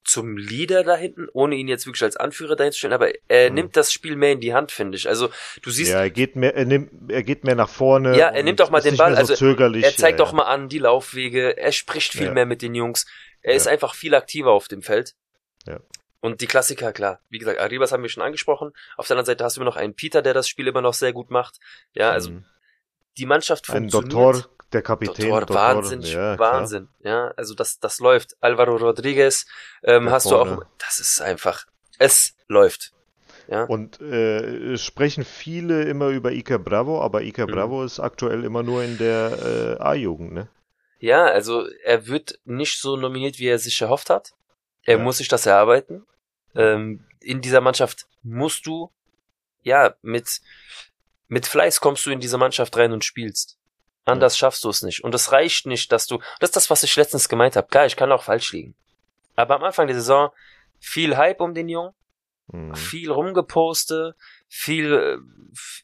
zum Leader da hinten, ohne ihn jetzt wirklich als Anführer dahin zu stellen, aber er Mhm. nimmt das Spiel mehr in die Hand, finde ich. Also, du siehst, Ja, er geht mehr, er nimmt, er geht mehr nach vorne. Ja, er nimmt auch mal den Ball, so also zögerlich. er zeigt ja, doch mal an die Laufwege, er spricht viel Ja. mehr mit den Jungs, er ist Ja. einfach viel aktiver auf dem Feld. Ja. Und die Klassiker, klar. Wie gesagt, Arribas haben wir schon angesprochen. Auf der anderen Seite hast du immer noch einen Peter, der das Spiel immer noch sehr gut macht. Ja, also Mhm. die Mannschaft Ein funktioniert. Doktor, der Kapitän. Doktor, Doktor, Wahnsinn, ja, klar. Wahnsinn. Ja, also das, das läuft. Alvaro Rodriguez ähm, hast du vorne. auch. Das ist einfach. Es läuft. Ja. Und äh, es sprechen viele immer über Iker Bravo, aber Iker Mhm. Bravo ist aktuell immer nur in der äh, A-Jugend, ne? Ja, also er wird nicht so nominiert, wie er sich erhofft hat. Er Ja. muss sich das erarbeiten. Ähm, in dieser Mannschaft musst du, ja, mit, mit Fleiß kommst du in diese Mannschaft rein und spielst. Anders schaffst du es nicht. Und es reicht nicht, dass du, das ist das, was ich letztens gemeint habe. Klar, ich kann auch falsch liegen. Aber am Anfang der Saison viel Hype um den Jungen, Mhm. viel rumgeposte, viel, äh,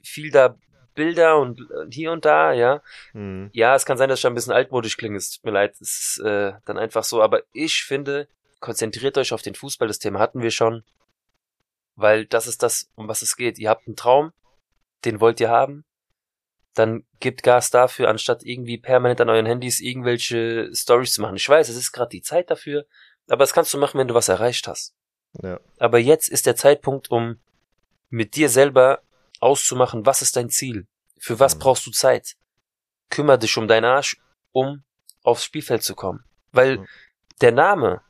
viel da Bilder und äh, hier und da, ja. Mhm. Ja, es kann sein, dass ich ein bisschen altmodisch klinge. Es tut mir leid, es ist äh, dann einfach so. Aber ich finde, konzentriert euch auf den Fußball. Das Thema hatten wir schon. Weil das ist das, um was es geht. Ihr habt einen Traum, den wollt ihr haben. Dann gebt Gas dafür, anstatt irgendwie permanent an euren Handys irgendwelche Stories zu machen. Ich weiß, es ist gerade die Zeit dafür. Aber das kannst du machen, wenn du was erreicht hast. Ja. Aber jetzt ist der Zeitpunkt, um mit dir selber auszumachen, was ist dein Ziel? Für was Mhm. brauchst du Zeit? Kümmer dich um deinen Arsch, um aufs Spielfeld zu kommen. Weil Mhm. der Name,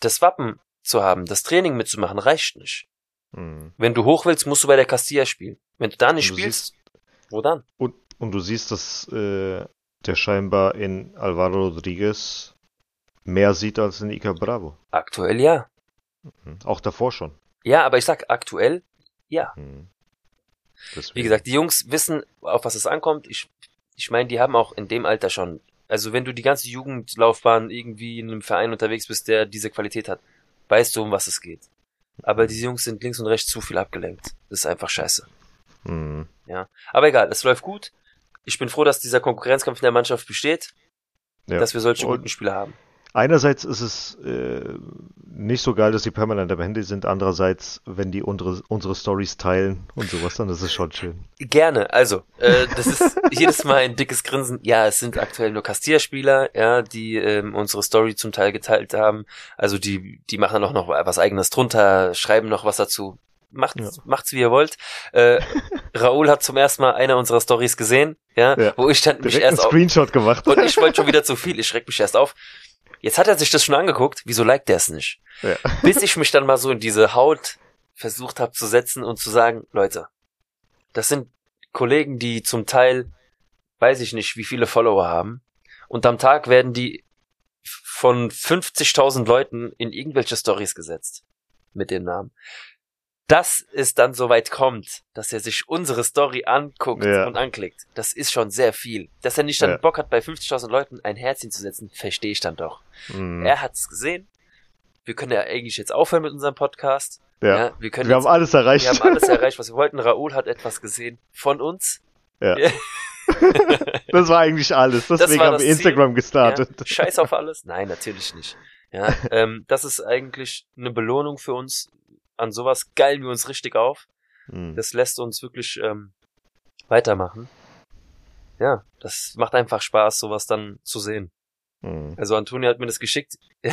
das Wappen zu haben, das Training mitzumachen, reicht nicht. Mhm. Wenn du hoch willst, musst du bei der Castilla spielen. Wenn du da nicht du spielst, wo dann? Und, und du siehst, dass äh, der scheinbar in Alvaro Rodriguez mehr sieht als in Iker Bravo. Aktuell ja. Mhm. Auch davor schon. Ja, aber ich sag aktuell, ja. Mhm. Wie gesagt, die Jungs wissen, auf was es ankommt. Ich, ich meine, die haben auch in dem Alter schon. Also wenn du die ganze Jugendlaufbahn irgendwie in einem Verein unterwegs bist, der diese Qualität hat, weißt du, um was es geht. Aber diese Jungs sind links und rechts zu viel abgelenkt. Das ist einfach scheiße. Mhm. Aber egal, es läuft gut. Ich bin froh, dass dieser Konkurrenzkampf in der Mannschaft besteht, Ja. dass wir solche Und- guten Spieler haben. einerseits ist es äh, nicht so geil, dass die permanent am Handy sind. Andererseits, wenn die unsere, unsere Stories teilen und sowas, dann ist es schon schön. Gerne. Also, äh, das ist jedes Mal ein dickes Grinsen. Ja, es sind aktuell nur Castilla-Spieler, ja, die ähm, unsere Story zum Teil geteilt haben. Also die, die machen dann auch noch was eigenes drunter, schreiben noch was dazu. Macht, Ja. Macht's wie ihr wollt. Äh, Raoul hat zum ersten Mal eine unserer Stories gesehen, ja, Ja. wo ich dann mich Direkt einen erst auf, Screenshot gemacht. und ich wollte schon wieder zu viel. Ich schreck mich erst auf. Jetzt hat er sich das schon angeguckt. Wieso liked er es nicht? Ja. Bis ich mich dann mal so in diese Haut versucht habe zu setzen und zu sagen, Leute, das sind Kollegen, die zum Teil, weiß ich nicht, wie viele Follower haben. Und am Tag werden die von 50.000 Leuten in irgendwelche Stories gesetzt. Mit dem Namen. Dass es dann so weit kommt, dass er sich unsere Story anguckt Ja. und anklickt, das ist schon sehr viel. Dass er nicht dann Ja. Bock hat, bei 50.000 Leuten ein Herzchen zu setzen, verstehe ich dann doch. Mhm. Er hat's gesehen. Wir können ja eigentlich jetzt aufhören mit unserem Podcast. ja. Ja, wir können Wir jetzt, haben alles erreicht. wir haben alles erreicht, was wir wollten. Raoul hat etwas gesehen von uns. Ja. Das war eigentlich alles. Deswegen war haben wir Instagram Ja, gestartet. scheiß auf alles? Nein, natürlich nicht. Ja, ähm, das ist eigentlich eine Belohnung für uns. An sowas geilen wir uns richtig auf. Mhm. Das lässt uns wirklich ähm, weitermachen. Ja, das macht einfach Spaß, sowas dann zu sehen. Mhm. Also Antonia hat mir das geschickt,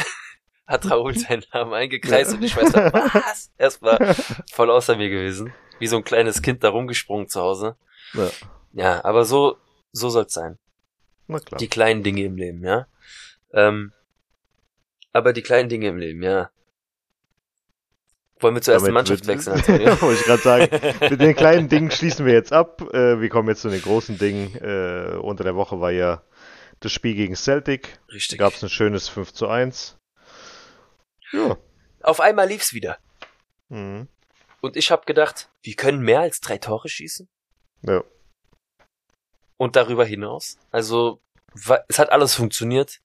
hat Raoul seinen Namen eingekreist und ich weiß dann, was? Erstmal voll außer mir gewesen. Wie so ein kleines Kind da rumgesprungen zu Hause. Ja. Ja, aber so, so soll's sein. Na klar. Die kleinen Dinge im Leben, ja. Ähm, aber die kleinen Dinge im Leben, ja. Wollen wir zur ersten Mannschaft wechseln, Antonio? Wollte ich gerade sagen. Mit den kleinen Dingen schließen wir jetzt ab. Äh, wir kommen jetzt zu den großen Dingen. Äh, unter der Woche war ja das Spiel gegen Celtic. Richtig. Gab es ein schönes 5 zu 1. Ja. Auf einmal lief's wieder. Mhm. Und ich habe gedacht, wir können mehr als drei Tore schießen. Ja. Und darüber hinaus. Also, es hat alles funktioniert.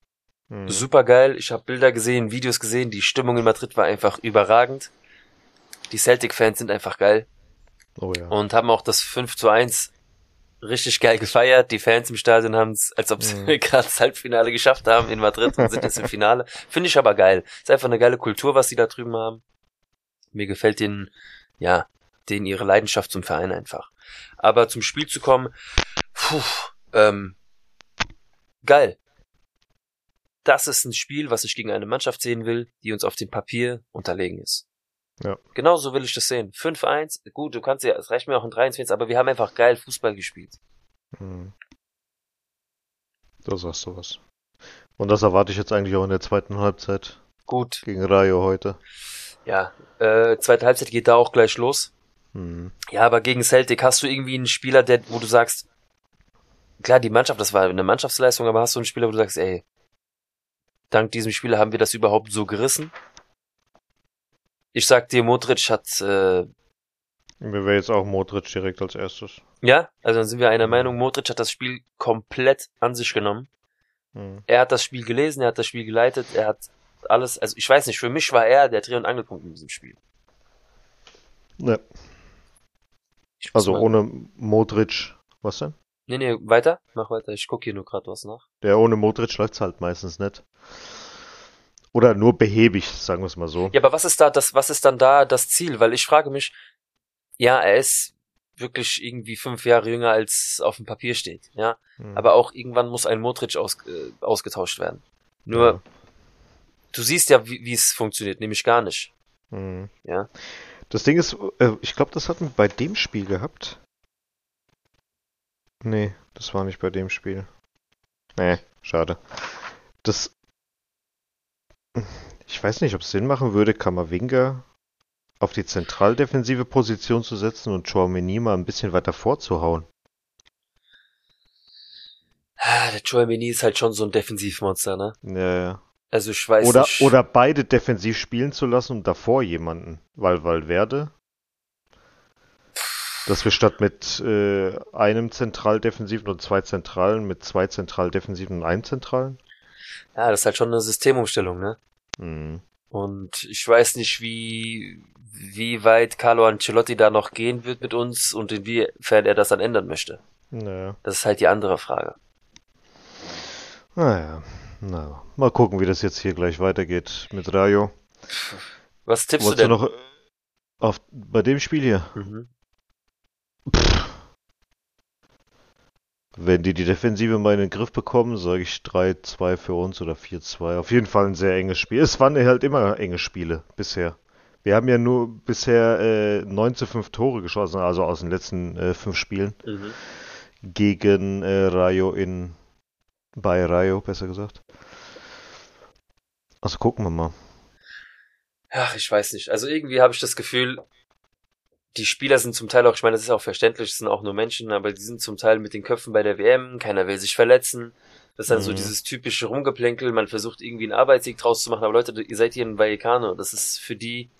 Mhm. Super geil. Ich habe Bilder gesehen, Videos gesehen. Die Stimmung in Madrid war einfach überragend. Die Celtic-Fans sind einfach geil Oh ja. und haben auch das 5 zu 1 richtig geil gefeiert. Die Fans im Stadion haben es, als ob sie Mhm. gerade das Halbfinale geschafft haben in Madrid und sind jetzt im Finale. Finde ich aber geil. Ist einfach eine geile Kultur, was die da drüben haben. Mir gefällt den, ja, denen ihre Leidenschaft zum Verein einfach. Aber zum Spiel zu kommen, puh, ähm, geil. Das ist ein Spiel, was ich gegen eine Mannschaft sehen will, die uns auf dem Papier unterlegen ist. Ja. Genauso will ich das sehen. 5-1, gut, du kannst ja, es reicht mir auch ein 3-1, aber wir haben einfach geil Fußball gespielt. Mhm. Da sagst du was. Und das erwarte ich jetzt eigentlich auch in der zweiten Halbzeit Gut, gegen Rayo heute. ja. Äh, zweite Halbzeit geht da auch gleich los. Mhm. Ja, aber gegen Celtic hast du irgendwie einen Spieler, der, wo du sagst, klar, die Mannschaft, das war eine Mannschaftsleistung, aber hast du einen Spieler, wo du sagst, ey, dank diesem Spieler haben wir das überhaupt so gerissen? Ich sag dir, Modric hat, äh, Mir wäre jetzt auch Modric direkt als erstes. ja, also dann sind wir einer Meinung, Modric hat das Spiel komplett an sich genommen. Mhm. Er hat das Spiel gelesen, er hat das Spiel geleitet, er hat alles, also ich weiß nicht, für mich war er der Dreh- und Angelpunkt in diesem Spiel. Ja. Also mal- ohne Modric, was denn? Nee, nee, weiter, mach weiter, ich gucke hier nur gerade was nach. Der ohne Modric läuft's halt meistens nicht. Oder nur behäbig, sagen wir es mal so. Ja, aber was ist da das, was ist dann da das Ziel? Weil ich frage mich, ja, er ist wirklich irgendwie fünf Jahre jünger als auf dem Papier steht, ja. Mhm. Aber auch irgendwann muss ein Modric aus, äh, ausgetauscht werden. Nur, du siehst ja, wie wie es funktioniert, nämlich gar nicht. Mhm. Ja. Das Ding ist, äh, ich glaube, das hatten wir bei dem Spiel gehabt. Nee, das war nicht bei dem Spiel. Nee, schade. Das. Ich weiß nicht, ob es Sinn machen würde, Kamavinga auf die zentraldefensive Position zu setzen und Chouameni mal ein bisschen weiter vorzuhauen. Ah, Der Chouameni ist halt schon so ein Defensivmonster, ne? Ja, ja. Also ich weiß Oder, nicht. oder beide defensiv spielen zu lassen und davor jemanden. Weil Valverde. Dass wir statt mit äh, einem Zentraldefensiven und zwei Zentralen mit zwei Zentraldefensiven und einem Zentralen. Ja, das ist halt schon eine Systemumstellung, ne? Hm. Und ich weiß nicht, wie, wie weit Carlo Ancelotti da noch gehen wird mit uns und inwiefern er das dann ändern möchte. Naja. Das ist halt die andere Frage. Naja. Na, mal gucken, wie das jetzt hier gleich weitergeht mit Rayo. Was tippst Wolltest du du denn? noch äh, auf, bei dem Spiel hier? Mhm. Wenn die die Defensive mal in den Griff bekommen, sage ich 3-2 für uns oder 4-2. Auf jeden Fall ein sehr enges Spiel. Es waren halt immer enge Spiele bisher. Wir haben ja nur bisher äh, 9 zu 5 Tore geschossen, also aus den letzten äh, fünf Spielen Mhm. gegen äh, Rayo in bei Rayo, besser gesagt. Also gucken wir mal. Ach, ich weiß nicht. Also irgendwie habe ich das Gefühl, die Spieler sind zum Teil auch, ich meine, das ist auch verständlich, es sind auch nur Menschen, aber die sind zum Teil mit den Köpfen bei der WM, keiner will sich verletzen. Das ist dann so Mhm. dieses typische Rumgeplänkel, man versucht irgendwie einen Arbeitssieg draus zu machen, aber Leute, ihr seid hier in Vallecano, das ist für die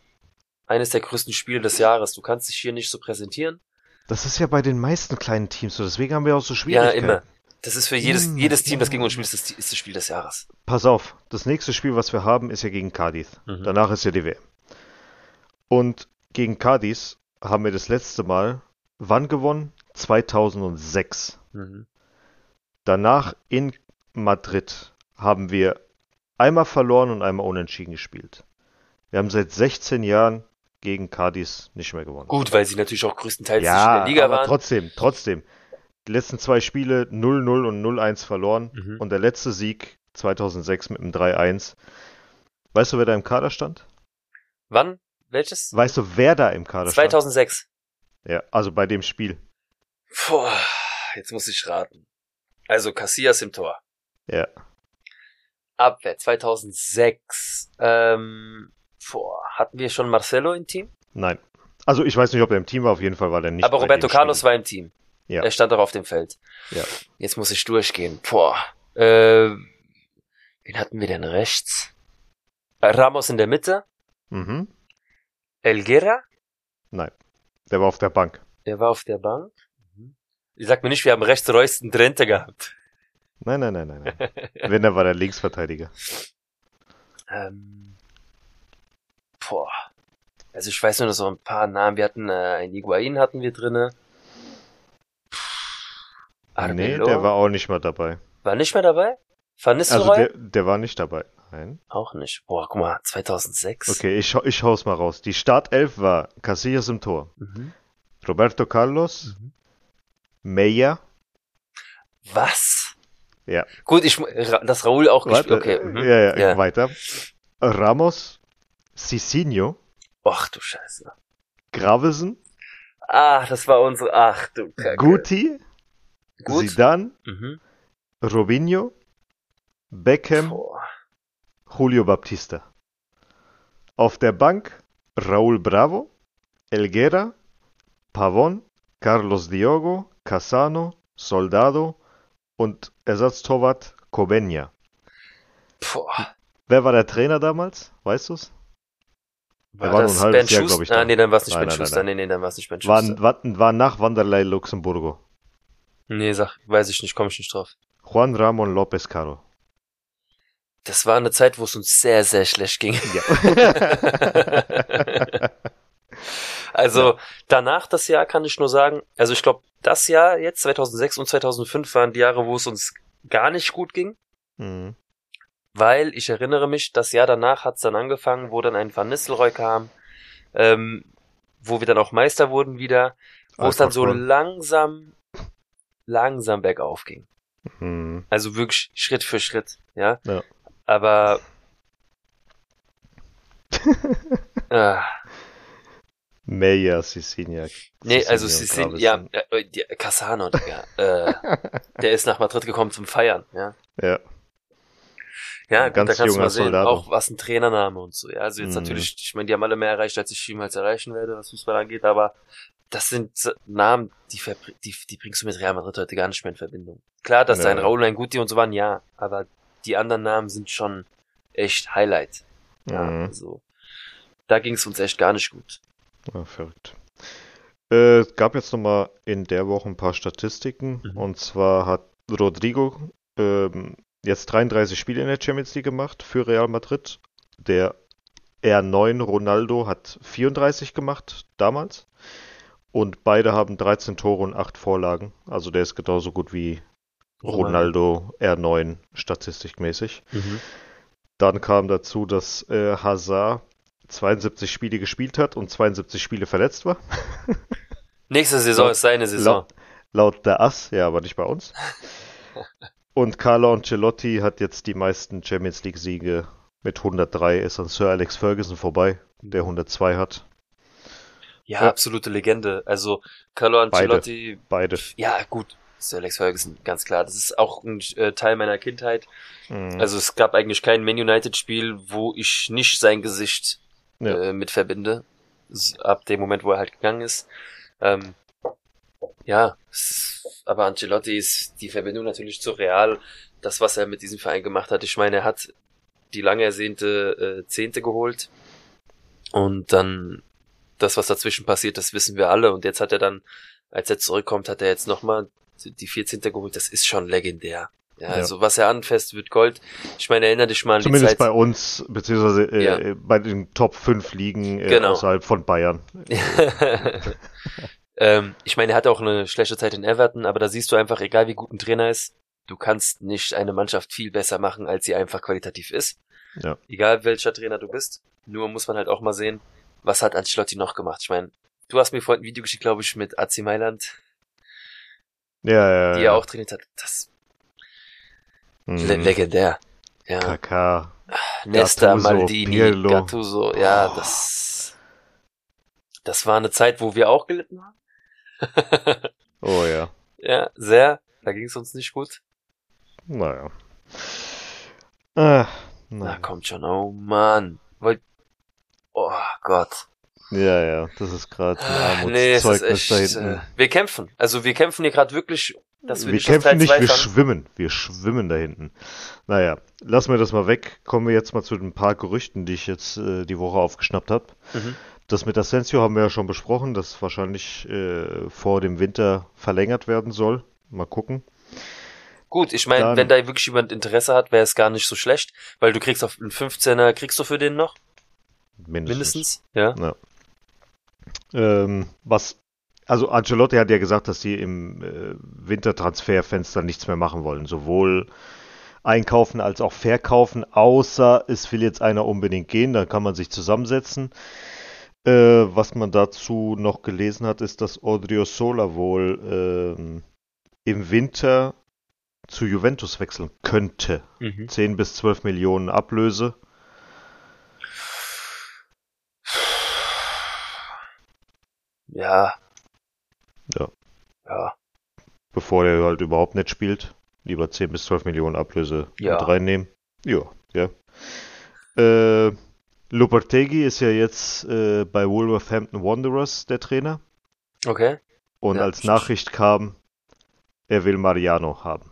eines der größten Spiele des Jahres. Du kannst dich hier nicht so präsentieren. Das ist ja bei den meisten kleinen Teams so, deswegen haben wir auch so Ja, Schwierigkeiten. immer. Das ist für jedes, Immer, jedes Team, das gegen uns spielt, ist das, ist das Spiel des Jahres. Pass auf, das nächste Spiel, was wir haben, ist ja gegen Cadiz. Mhm. Danach ist ja die WM. Und gegen Cadiz haben wir das letzte Mal wann gewonnen? 2006. Mhm. Danach in Madrid haben wir einmal verloren und einmal unentschieden gespielt. Wir haben seit 16 Jahren gegen Cadiz nicht mehr gewonnen. Gut, weil sie natürlich auch größtenteils nicht in ja, der Liga aber waren. trotzdem, trotzdem. Die letzten zwei Spiele 0-0 und 0-1 verloren Mhm. und der letzte Sieg 2006 mit einem 3-1. Weißt du, wer da im Kader stand? Wann? Welches? Weißt du, wer da im Kader 2006. stand? Ja, also bei dem Spiel. Boah, jetzt muss ich raten. Also Casillas im Tor. Ja. Abwehr 2006. Ähm, boah, hatten wir schon Marcelo im Team? Nein. Also ich weiß nicht, ob er im Team war, auf jeden Fall war der nicht Aber Roberto Carlos Spiel. war im Team. Ja. Er stand auch auf dem Feld. Ja. Jetzt muss ich durchgehen. Boah. Äh, wen hatten wir denn rechts? Äh, Ramos in der Mitte. Mhm. Elguera. Nein. Der war auf der Bank. Der war auf der Bank. Mhm. Ich sag mir nicht, wir haben rechts Royston Drenthe gehabt. Nein, nein, nein, nein, nein. Wenn, er war der Linksverteidiger. Ähm, boah. Also ich weiß nur noch so ein paar Namen. Wir hatten äh, einen Iguain hatten wir drinne. Nee, Arbelo der war auch nicht mal dabei. war nicht mehr dabei. Van Also Nistelrooy der, der war nicht dabei. Nein. auch nicht. Boah, guck mal, 2006. Okay, ich, ich hau's mal raus. Die Startelf war Casillas im Tor. Mhm. Roberto Carlos, Mhm. Meyer, Was? Ja. Gut, ich dass Raul auch gespielt. Okay. Mhm. ja, ja, Ja. weiter. Ramos, Cicinho, Ach du Scheiße. Gravesen, Ah, das war unsere. Ach du Kacke. Guti, Gut. Zidane, Mhm. Robinho, Beckham, Boah. Julio Baptista. Auf der Bank Raúl Bravo, Elguera, Pavón, Carlos Diogo, Casano, Soldado und Ersatztorwart Cobeña. Boah. Wer war der Trainer damals? Weißt du's? War, Er war nur das Ben Jahr, Schuster? ich, Ah, da. nee, dann war es nicht Nein, Ben nein, Schuster. nein, Nee, nee, dann war es nicht Ben War, Schuster. war, war nach Wanderlei Luxemburgo. Nee, sag, weiß ich nicht, komme ich nicht drauf. Juan Ramón López Caro. Das war eine Zeit, wo es uns sehr, sehr schlecht ging. Ja. Also danach das Jahr kann ich nur sagen, also ich glaube, das Jahr jetzt 2006 und 2005 waren die Jahre, wo es uns gar nicht gut ging, Mhm. weil ich erinnere mich, das Jahr danach hat es dann angefangen, wo dann ein Van Nistelrooy kam, ähm, wo wir dann auch Meister wurden wieder, wo es dann so langsam, langsam bergauf ging. Mhm. Also wirklich Schritt für Schritt, ja. Ja. Aber ah, Meyer, Cicinha. Nee, Cicinho also Gravesen. ja, äh, Casano, Digga, äh, der ist nach Madrid gekommen zum Feiern, ja. Ja. Ja, gut, ganz da kannst du mal sehen, Soldado. auch was ein Trainername und so, ja. Also jetzt Mhm. natürlich, ich meine, die haben alle mehr erreicht, als ich jemals erreichen werde, was Fußball angeht, aber das sind Namen, die, die, die bringst du mit Real Madrid heute gar nicht mehr in Verbindung. Klar, dass Ja. ein Raul, ein Guti und so waren, ja, aber die anderen Namen sind schon echt Highlight. Ja, Mhm. also, da ging es uns echt gar nicht gut. Ja, verrückt. Äh, es gab jetzt nochmal in der Woche ein paar Statistiken. Mhm. Und zwar hat Rodrigo ähm, jetzt 33 Spiele in der Champions League gemacht für Real Madrid. Der R9 Ronaldo hat 34 gemacht damals. Und beide haben 13 Tore und 8 Vorlagen. Also der ist genauso gut wie Ronaldo R9 statistikmäßig. Mhm. Dann kam dazu, dass äh, Hazard 72 Spiele gespielt hat und 72 Spiele verletzt war. Nächste Saison ist seine Saison. Laut, laut der Ass, ja, aber nicht bei uns. Und Carlo Ancelotti hat jetzt die meisten Champions League Siege mit 103, ist an Sir Alex Ferguson vorbei, der 102 hat. Ja, Ja. absolute Legende. Also Carlo Ancelotti, Beide. ja gut, Sir Alex Ferguson, ganz klar. Das ist auch ein äh, Teil meiner Kindheit. Mhm. Also es gab eigentlich kein Man United Spiel, wo ich nicht sein Gesicht Ja. äh, mit verbinde. Ab dem Moment, wo er halt gegangen ist. Ähm, ja, aber Ancelotti ist die Verbindung natürlich zu Real. Das, was er mit diesem Verein gemacht hat. Ich meine, er hat die lang ersehnte äh, Zehnte geholt. Und dann das, was dazwischen passiert, das wissen wir alle. Und jetzt hat er dann, als er zurückkommt, hat er jetzt nochmal die 14. geholt. Das ist schon legendär. Ja, Ja. also was er anfasst, wird Gold. Ich meine, erinnere dich mal an Zumindest die bei Zeit. uns, beziehungsweise äh, Ja. bei den Top 5 Ligen äh, Genau. außerhalb von Bayern. ähm, ich meine, er hatte auch eine schlechte Zeit in Everton, aber da siehst du einfach, egal wie gut ein Trainer ist, du kannst nicht eine Mannschaft viel besser machen, als sie einfach qualitativ ist. Ja. Egal welcher Trainer du bist. Nur muss man halt auch mal sehen, was hat Ancelotti noch gemacht. Ich meine, du hast mir vorhin ein Video geschickt, glaube ich, mit AC Mailand, Ja, ja, die ja. er auch trainiert hat. Das Mhm. le legendär. Ja. KK. Nesta, Gattuso, Maldini, Pirlo. Gattuso, ja, Oh. das, das war eine Zeit, wo wir auch gelitten haben. Oh ja. ja, sehr. Da ging es uns nicht gut. Naja. Ah, Na, na, kommt schon. Oh Mann. Wollt... Oh Gott. Ja, ja, das ist gerade ein nee, es ist Armutszeugnis echt. da Äh, hinten. wir kämpfen. Also wir kämpfen hier gerade wirklich, dass wir, wir nicht kämpfen nicht, 2 wir schwimmen. Wir schwimmen da hinten. Naja, lassen wir das mal weg. Kommen wir jetzt mal zu den paar Gerüchten, die ich jetzt äh, die Woche aufgeschnappt habe. Mhm. Das mit Asensio haben wir ja schon besprochen, das wahrscheinlich äh, vor dem Winter verlängert werden soll. Mal gucken. Gut, ich meine, wenn da wirklich jemand Interesse hat, wäre es gar nicht so schlecht, weil du kriegst auf einen 15er, kriegst du für den noch? Mindestens. Mindestens? Ja. Ähm, was, also Ancelotti hat ja gesagt, dass sie im äh, Wintertransferfenster nichts mehr machen wollen. Sowohl einkaufen als auch verkaufen, außer es will jetzt einer unbedingt gehen, dann kann man sich zusammensetzen. Äh, was man dazu noch gelesen hat, ist, dass Odriozola wohl ähm, im Winter zu Juventus wechseln könnte. Mhm. 10 bis 12 Millionen Ablöse. Ja. Ja. Ja. bevor er halt überhaupt nicht spielt. Lieber 10 bis 12 Millionen Ablöse Ja. mit reinnehmen. Ja, ja. Äh, Lopetegui ist ja jetzt äh, bei Wolverhampton Wanderers der Trainer. Okay. Und Ja. als Nachricht kam, er will Mariano haben.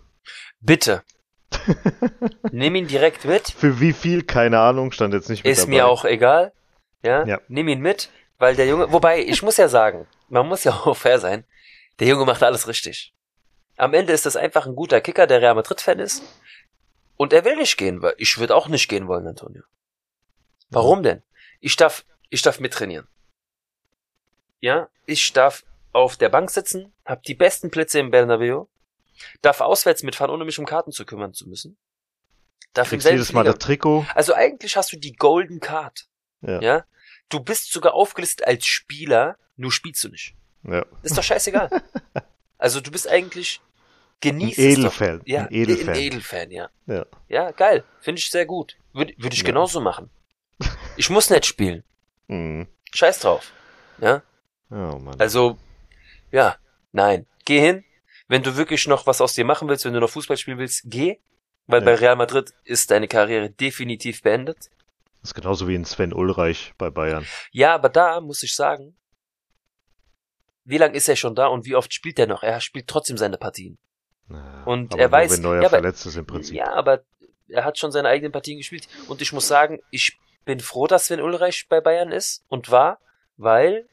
Bitte. Nimm ihn direkt mit. Für wie viel, keine Ahnung, stand jetzt nicht mit Ist dabei. mir auch egal. Ja? Ja. Nimm ihn mit, weil der Junge, wobei, ich muss ja sagen, man muss ja auch fair sein. Der Junge macht alles richtig. Am Ende ist das einfach ein guter Kicker, der Real Madrid-Fan ist. Und er will nicht gehen, weil ich würde auch nicht gehen wollen, Antonio. Warum denn? Ich darf, ich darf mittrainieren. Ja, ich darf auf der Bank sitzen, hab die besten Plätze im Bernabeu, darf auswärts mitfahren, ohne mich um Karten zu kümmern zu müssen. Darf Kriegst jedes Mal das Trikot. also eigentlich hast du die Golden Card. Ja. Ja. Du bist sogar aufgelistet als Spieler, nur spielst du nicht. Ja. Ist doch scheißegal. also du bist eigentlich Ein genießt doch. Edelfan. Ja, ein Edelfan. Ein Edelfan, ja. Ja. Ja, geil. Finde ich sehr gut. Würde würd ich Ja. genauso machen. Ich muss nicht spielen. Mhm. Scheiß drauf. Ja. Oh Mann. Also, ja, nein. Geh hin. Wenn du wirklich noch was aus dir machen willst, wenn du noch Fußball spielen willst, geh. Weil Ja. bei Real Madrid ist deine Karriere definitiv beendet. Das ist genauso wie ein Sven Ulreich bei Bayern. Ja, aber da muss ich sagen, wie lange ist er schon da und wie oft spielt er noch? Er spielt trotzdem seine Partien. Ja, Und aber er weiß- wenn Neuer ja, aber- verletzt ist im Prinzip. Ja, aber er hat schon seine eigenen Partien gespielt. Und ich muss sagen, ich bin froh, dass Sven Ulreich bei Bayern ist und war, weil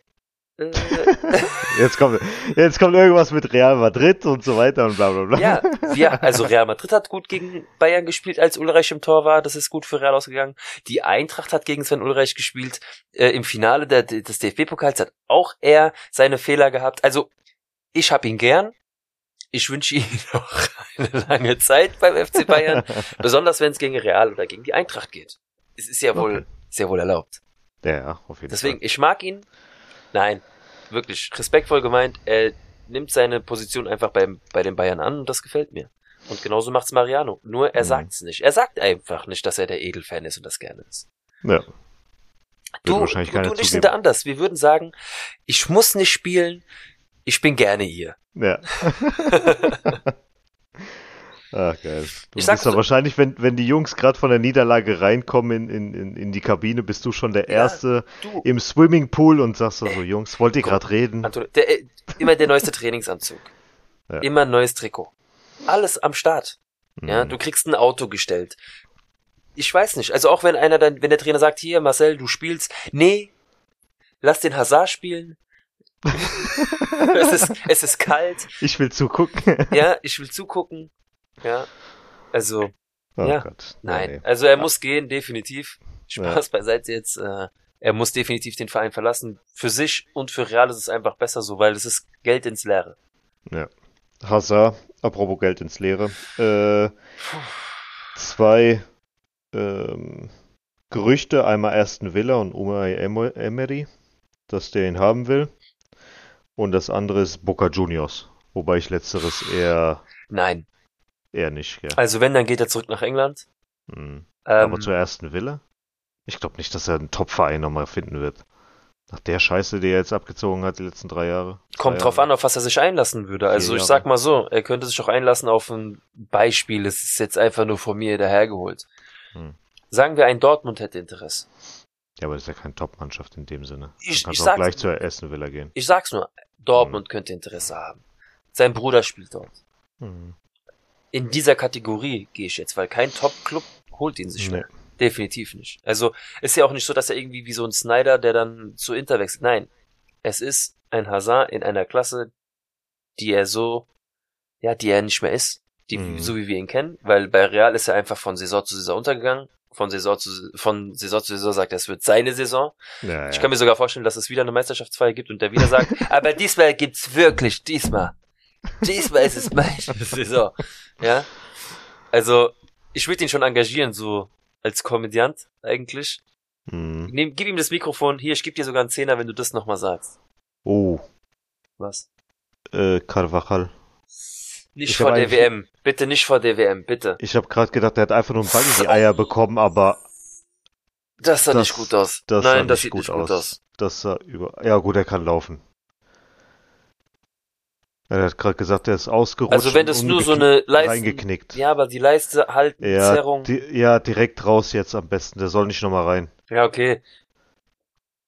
Jetzt kommt, jetzt kommt irgendwas mit Real Madrid und so weiter und bla bla bla. ja, wir, also Real Madrid hat gut gegen Bayern gespielt, als Ulreich im Tor war. Das ist gut für Real ausgegangen. Die Eintracht hat gegen Sven Ulreich gespielt. Äh, Im Finale der, des DFB-Pokals hat auch er seine Fehler gehabt. Also ich hab ihn gern. ich wünsche ihm noch eine lange Zeit beim FC Bayern, besonders wenn es gegen Real oder gegen die Eintracht geht. Es ist ja wohl, Okay. ja wohl erlaubt. Ja, ja, auf jeden Deswegen, Fall. ich mag ihn. Nein, wirklich respektvoll gemeint. Er nimmt seine Position einfach beim, bei den Bayern an und das gefällt mir. Und genauso macht's Mariano. Nur er Mhm. sagt's nicht. Er sagt einfach nicht, dass er der Edelfan ist und das gerne ist. Ja. Du, du, du und ich zugeben. sind da anders. Wir würden sagen, ich muss nicht spielen, ich bin gerne hier. Ja. Ach, geil. Du Ich sag bist ja so- wahrscheinlich, wenn, wenn die Jungs gerade von der Niederlage reinkommen in, in, in, in die Kabine, bist du schon der Ja, Erste Du, im Swimmingpool und sagst so, so Jungs, wollt ihr gerade reden? Antonio, der, äh, immer der neueste Trainingsanzug. Ja. Immer ein neues Trikot. Alles am Start. Ja, Hm. du kriegst ein Auto gestellt. Ich weiß nicht. Also auch wenn einer dann, wenn der Trainer sagt, hier, Marcel, du spielst, nee, lass den Hazard spielen. es ist, es ist kalt. Ich will zugucken. Ja, ich will zugucken. Ja. Also, oh Ja. Gott. nein. Nee. Also er muss gehen, definitiv. Spaß beiseite jetzt. Äh, er muss definitiv den Verein verlassen. Für sich und für Real ist es einfach besser so, weil es ist Geld ins Leere. Hazard, apropos Geld ins Leere. Äh, zwei ähm, Gerüchte, einmal Aston Villa und Umay Em- Emery, dass der ihn haben will. Und das andere ist Boca Juniors. Wobei ich letzteres eher, Nein. Eher nicht, gell. Also wenn, dann geht er zurück nach England. Hm. Ähm, Aber zur ersten Villa? Ich glaube nicht, dass er einen Top-Verein nochmal finden wird. Nach der Scheiße, die er jetzt abgezogen hat die letzten drei Jahre. Kommt drauf Jahre. an, auf was er sich einlassen würde. Also ich sag mal so, er könnte sich auch einlassen auf ein Beispiel. Es ist jetzt einfach nur von mir dahergeholt. Hm. Sagen wir, ein Dortmund hätte Interesse. Ja, aber das ist ja keine Top-Mannschaft in dem Sinne. Ich- du kannst ich auch sag's- gleich zur ersten Villa gehen. Ich sag's nur, Dortmund könnte Interesse haben. Sein Bruder spielt dort. Hm. In dieser Kategorie gehe ich jetzt, weil kein Top-Club holt ihn sich Nee. mehr. Definitiv nicht. Also ist ja auch nicht so, dass er irgendwie wie so ein Snyder, der dann zu Inter wechselt. Nein, es ist ein Hazard in einer Klasse, die er so, ja, die er nicht mehr ist, die Mhm. so wie wir ihn kennen, weil bei Real ist er einfach von Saison zu Saison untergegangen. Von Saison zu von Saison zu Saison sagt er, es wird seine Saison. Ja, Ich ja. kann mir sogar vorstellen, dass es wieder eine Meisterschaftsfeier gibt und der wieder sagt, aber diesmal gibt's wirklich, diesmal. Diesmal ist es meine Saison. Ja. Also, ich würde ihn schon engagieren, so als Komödiant eigentlich. Hm. Nehm, gib ihm das Mikrofon, hier, ich gebe dir sogar einen Zehner, wenn du das nochmal sagst. Oh, Was? äh, Carvajal. Nicht Ich vor der WM. Bitte nicht vor der WM, bitte. Ich habe gerade gedacht, der hat einfach nur einen Ball in die Eier bekommen, aber Das sah Das- nicht gut aus. das Nein, das sieht gut nicht gut aus. aus. das sah über. Ja, gut, er kann laufen. Er hat gerade gesagt, er ist ausgerutscht. Also wenn und das nur so eine Leiste, Reingeknickt. ja, aber die Leiste halten, Ja, Zerrung. di ja, direkt raus jetzt am besten. Der soll nicht nochmal rein. Ja, okay.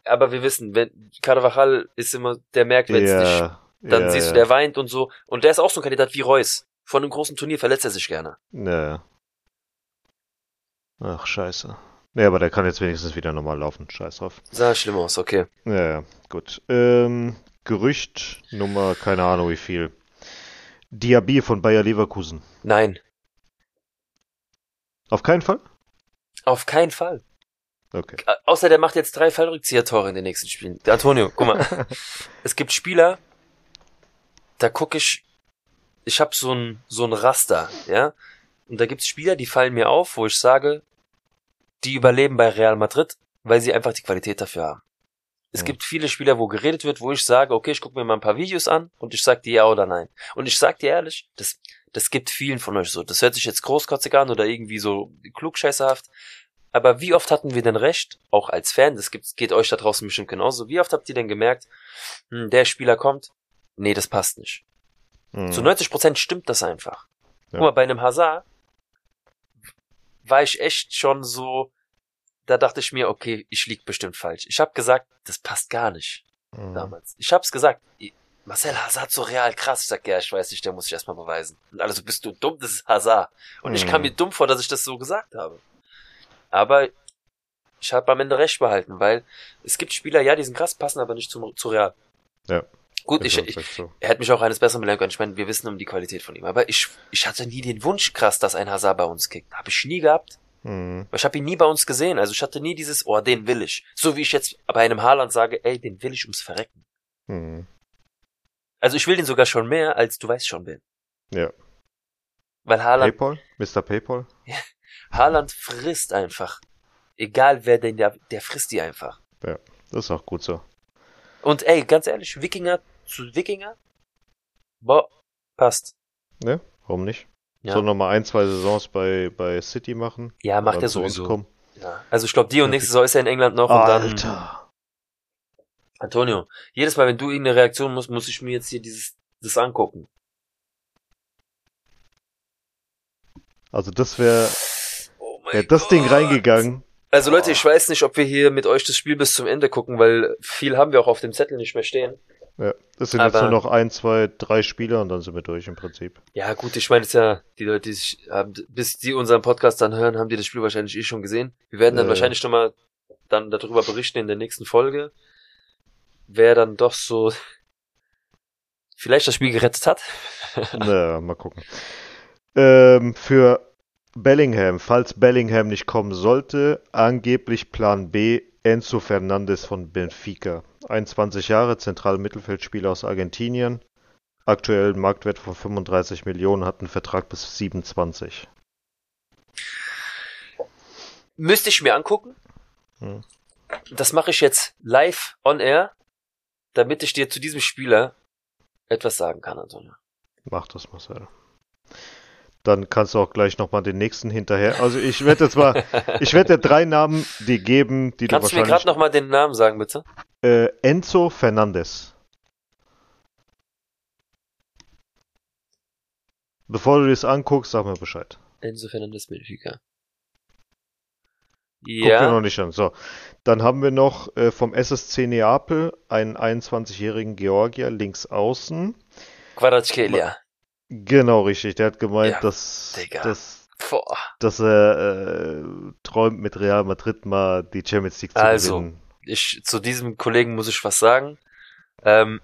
Aber wir wissen, wenn Carvajal ist immer, der merkt, wenn es nicht, Ja, dann ja, siehst du, ja. der weint und so. Und der ist auch so ein Kandidat wie Reus. Von einem großen Turnier verletzt er sich gerne. Ja, ja. Ach, scheiße. Ja, aber der kann jetzt wenigstens wieder normal laufen. Scheiß drauf. Sah schlimm aus, okay. Ja, ja, gut. Ähm, Gerücht Nummer, keine Ahnung wie viel. Diaby von Bayer Leverkusen. Nein, Auf keinen Fall? auf keinen Fall. Okay. Au- Außer der macht jetzt drei Fallrückzieher-Tore in den nächsten Spielen. Der Antonio, guck mal. es gibt Spieler, da gucke ich, ich habe so ein, so ein Raster, ja. Und da gibt's Spieler, die fallen mir auf, wo ich sage, die überleben bei Real Madrid, weil sie einfach die Qualität dafür haben. Es Ja. gibt viele Spieler, wo geredet wird, wo ich sage, okay, ich gucke mir mal ein paar Videos an und ich sag dir ja oder nein. Und ich sag dir ehrlich, das, das gibt vielen von euch so. Das hört sich jetzt großkotzig an oder irgendwie so klugscheißerhaft. Aber wie oft hatten wir denn recht, auch als Fan, das gibt, geht euch da draußen bestimmt genauso, wie oft habt ihr denn gemerkt, hm, der Spieler kommt, nee, das passt nicht. Hm. Zu 90 Prozent stimmt das einfach. Ja. Guck mal, bei einem Hazard war ich echt schon so, da dachte ich mir, okay, ich lieg bestimmt falsch. Ich habe gesagt, das passt gar nicht Hm. damals. Ich hab's gesagt. Marcel Hazard so real krass. Ich sag, ja, ich weiß nicht, der muss ich erstmal beweisen. Und alle so, bist du dumm, das ist Hazard. Und ich Mhm. kam mir dumm vor, dass ich das so gesagt habe. Aber ich habe am Ende recht behalten, weil es gibt Spieler, ja, die sind krass, passen aber nicht zu, zu Real. Ja. Gut, ich, ich, so. er hat mich auch eines Besseren belehren können. Ich meine, wir wissen um die Qualität von ihm. Aber ich, ich hatte nie den Wunsch krass, dass ein Hazard bei uns kickt. Habe ich nie gehabt. Hm. Weil Ich habe ihn nie bei uns gesehen. Also ich hatte nie dieses, oh, den will ich. So wie ich jetzt bei einem Haaland sage, ey, den will ich ums Verrecken. Hm. Also ich will den sogar schon mehr, als du weißt schon wen. Ja. Weil Haaland, Paypal? Mr. Paypal? Haaland frisst einfach. Egal wer denn, der, der frisst die einfach. Das ist auch gut so. Und ey, ganz ehrlich, Wikinger zu Wikinger? Boah, passt. Ne? Warum nicht? Ja. Soll noch mal ein, zwei Saisons bei, bei City machen. Ja, macht er sowieso. Ja. Also ich glaube, die und nächste Saison ist er in England noch und dann. Alter. Antonio, jedes Mal, wenn du irgendeine Reaktion musst, muss ich mir jetzt hier dieses das angucken. Also das wäre, Oh wäre das Ding reingegangen. Also Leute, ich weiß nicht, ob wir hier mit euch das Spiel bis zum Ende gucken, weil viel haben wir auch auf dem Zettel nicht mehr stehen. Ja, das sind jetzt Aber- nur noch ein, zwei, drei Spieler und dann sind wir durch im Prinzip. Ja, gut, ich meine, es ja, die Leute, die sich, haben, bis die unseren Podcast dann hören, haben die das Spiel wahrscheinlich eh schon gesehen. Wir werden dann Äh. wahrscheinlich noch mal dann darüber berichten in der nächsten Folge, wer dann doch so vielleicht das Spiel gerettet hat. Na, mal gucken. Ähm, für Bellingham, falls Bellingham nicht kommen sollte, angeblich Plan B Enzo Fernandes von Benfica. 21 Jahre, zentrale Mittelfeldspieler aus Argentinien. Aktuell Marktwert von 35 Millionen, hat einen Vertrag bis 27. Müsste ich mir angucken. Hm. Das mache ich jetzt live on air, damit ich dir zu diesem Spieler etwas sagen kann, Antonio. Mach das, Marcel. Dann kannst du auch gleich nochmal den nächsten hinterher. Also ich werde jetzt mal, ich werde dir drei Namen die geben, die Kannst du du mir gerade wahrscheinlich... noch mal den Namen sagen, bitte? Äh, Enzo Fernandes. Bevor du das anguckst, sag mir Bescheid. Enzo Fernandes Benfica. Guck dir noch Ja, nicht an. So, dann haben wir noch äh, vom SSC Neapel einen 21-jährigen Georgier links außen. Kvaratskhelia. Genau richtig. Der hat gemeint, Ja, dass, Digga. dass, Boah. dass er äh, träumt, mit Real Madrid mal die Champions League zu Also, gewinnen. ich, zu diesem Kollegen muss ich was sagen. Ähm,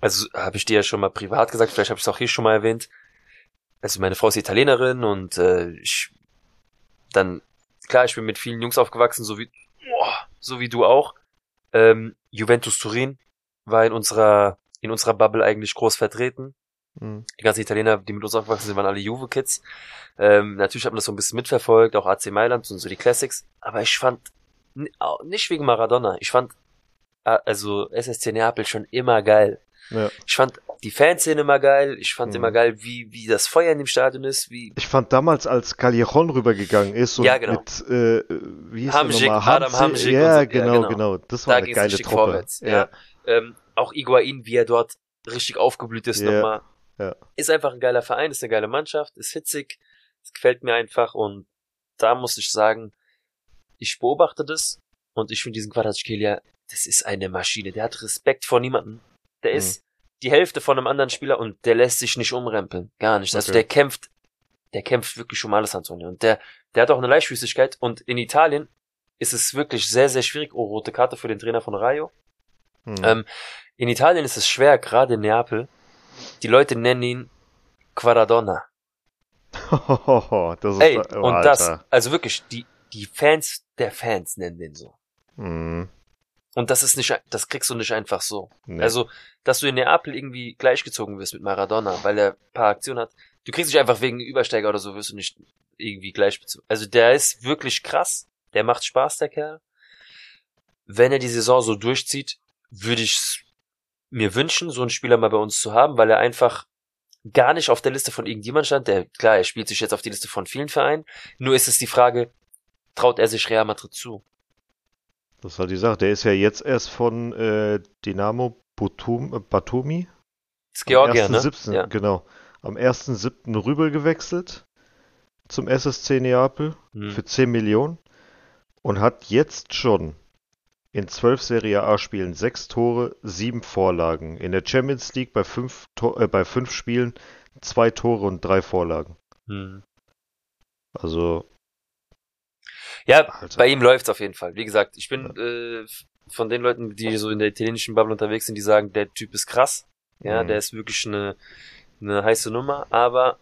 also habe ich dir ja schon mal privat gesagt, vielleicht habe ich es auch hier schon mal erwähnt. Also meine Frau ist Italienerin und äh, ich dann klar, ich bin mit vielen Jungs aufgewachsen, so wie boah, so wie du auch. Ähm, Juventus Turin war in unserer in unserer Bubble eigentlich groß vertreten. Hm. Die ganzen Italiener, die mit uns aufgewachsen sind, waren alle Juve-Kids. Ähm, natürlich hat man das so ein bisschen mitverfolgt, auch AC Mailand und so die Classics. Aber ich fand, nicht wegen Maradona, ich fand, äh, also SSC Neapel schon immer geil. Ja. Ich fand die Fanszene immer geil, ich fand Mhm. immer geil, wie, wie das Feuer in dem Stadion ist, wie, Ich fand damals, als Callejon rübergegangen ist und Ja, genau. mit, äh, wie hieß Hamsik, der nochmal? Adam Hamsik ja, so. Ja, genau, genau. genau, Das war da eine geile Truppe. vorwärts. Ja. Ähm, auch Iguain, wie er dort richtig aufgeblüht ist Ja, nochmal. Ja. Ist einfach ein geiler Verein, ist eine geile Mannschaft, ist hitzig, es gefällt mir einfach und da muss ich sagen, ich beobachte das und ich finde diesen Quadratskelia, das ist eine Maschine, der hat Respekt vor niemandem. Der Mhm. ist die Hälfte von einem anderen Spieler und der lässt sich nicht umrempeln, gar nicht. Also Okay. der kämpft, der kämpft wirklich um alles, Antonio. Und der, der hat auch eine Leichtfüßigkeit und in Italien ist es wirklich sehr, sehr schwierig. Oh, rote Karte für den Trainer von Rayo. Hm. Ähm, in Italien ist es schwer, gerade in Neapel. Die Leute nennen ihn Quaradonna. das ist Ey, oh, und Alter. das, also wirklich, die, die Fans der Fans nennen den so. Hm, Und das ist nicht, das kriegst du nicht einfach so. nee. Also, dass du in Neapel irgendwie gleichgezogen wirst mit Maradona, weil er ein paar Aktionen hat. Du kriegst dich einfach wegen Übersteiger oder so, wirst du nicht irgendwie gleichbezogen. Also der ist wirklich krass. Der macht Spaß, der Kerl. Wenn er die Saison so durchzieht, würde ich mir wünschen, so einen Spieler mal bei uns zu haben, weil er einfach gar nicht auf der Liste von irgendjemand stand. Der, klar, er spielt sich jetzt auf die Liste von vielen Vereinen. Nur ist es die Frage, traut er sich Real Madrid zu? Das ist halt die Sache. Der ist ja jetzt erst von äh, Dynamo Batum, äh, Batumi. Das ist Georgier, am ne? 1.7., Ja. Genau. Am 1.7. rüber gewechselt zum SSC Neapel Hm. für 10 Millionen und hat jetzt schon in 12 Serie A Spielen 6 Tore, 7 Vorlagen. In der Champions League bei 5 äh, bei fünf Spielen 2 Tore und 3 Vorlagen. Hm. Also, Ja, Alter. bei ihm läuft's auf jeden Fall. Wie gesagt, ich bin äh, von den Leuten, die so in der italienischen Bubble unterwegs sind, die sagen, der Typ ist krass. Ja, Mhm. der ist wirklich eine, eine heiße Nummer, aber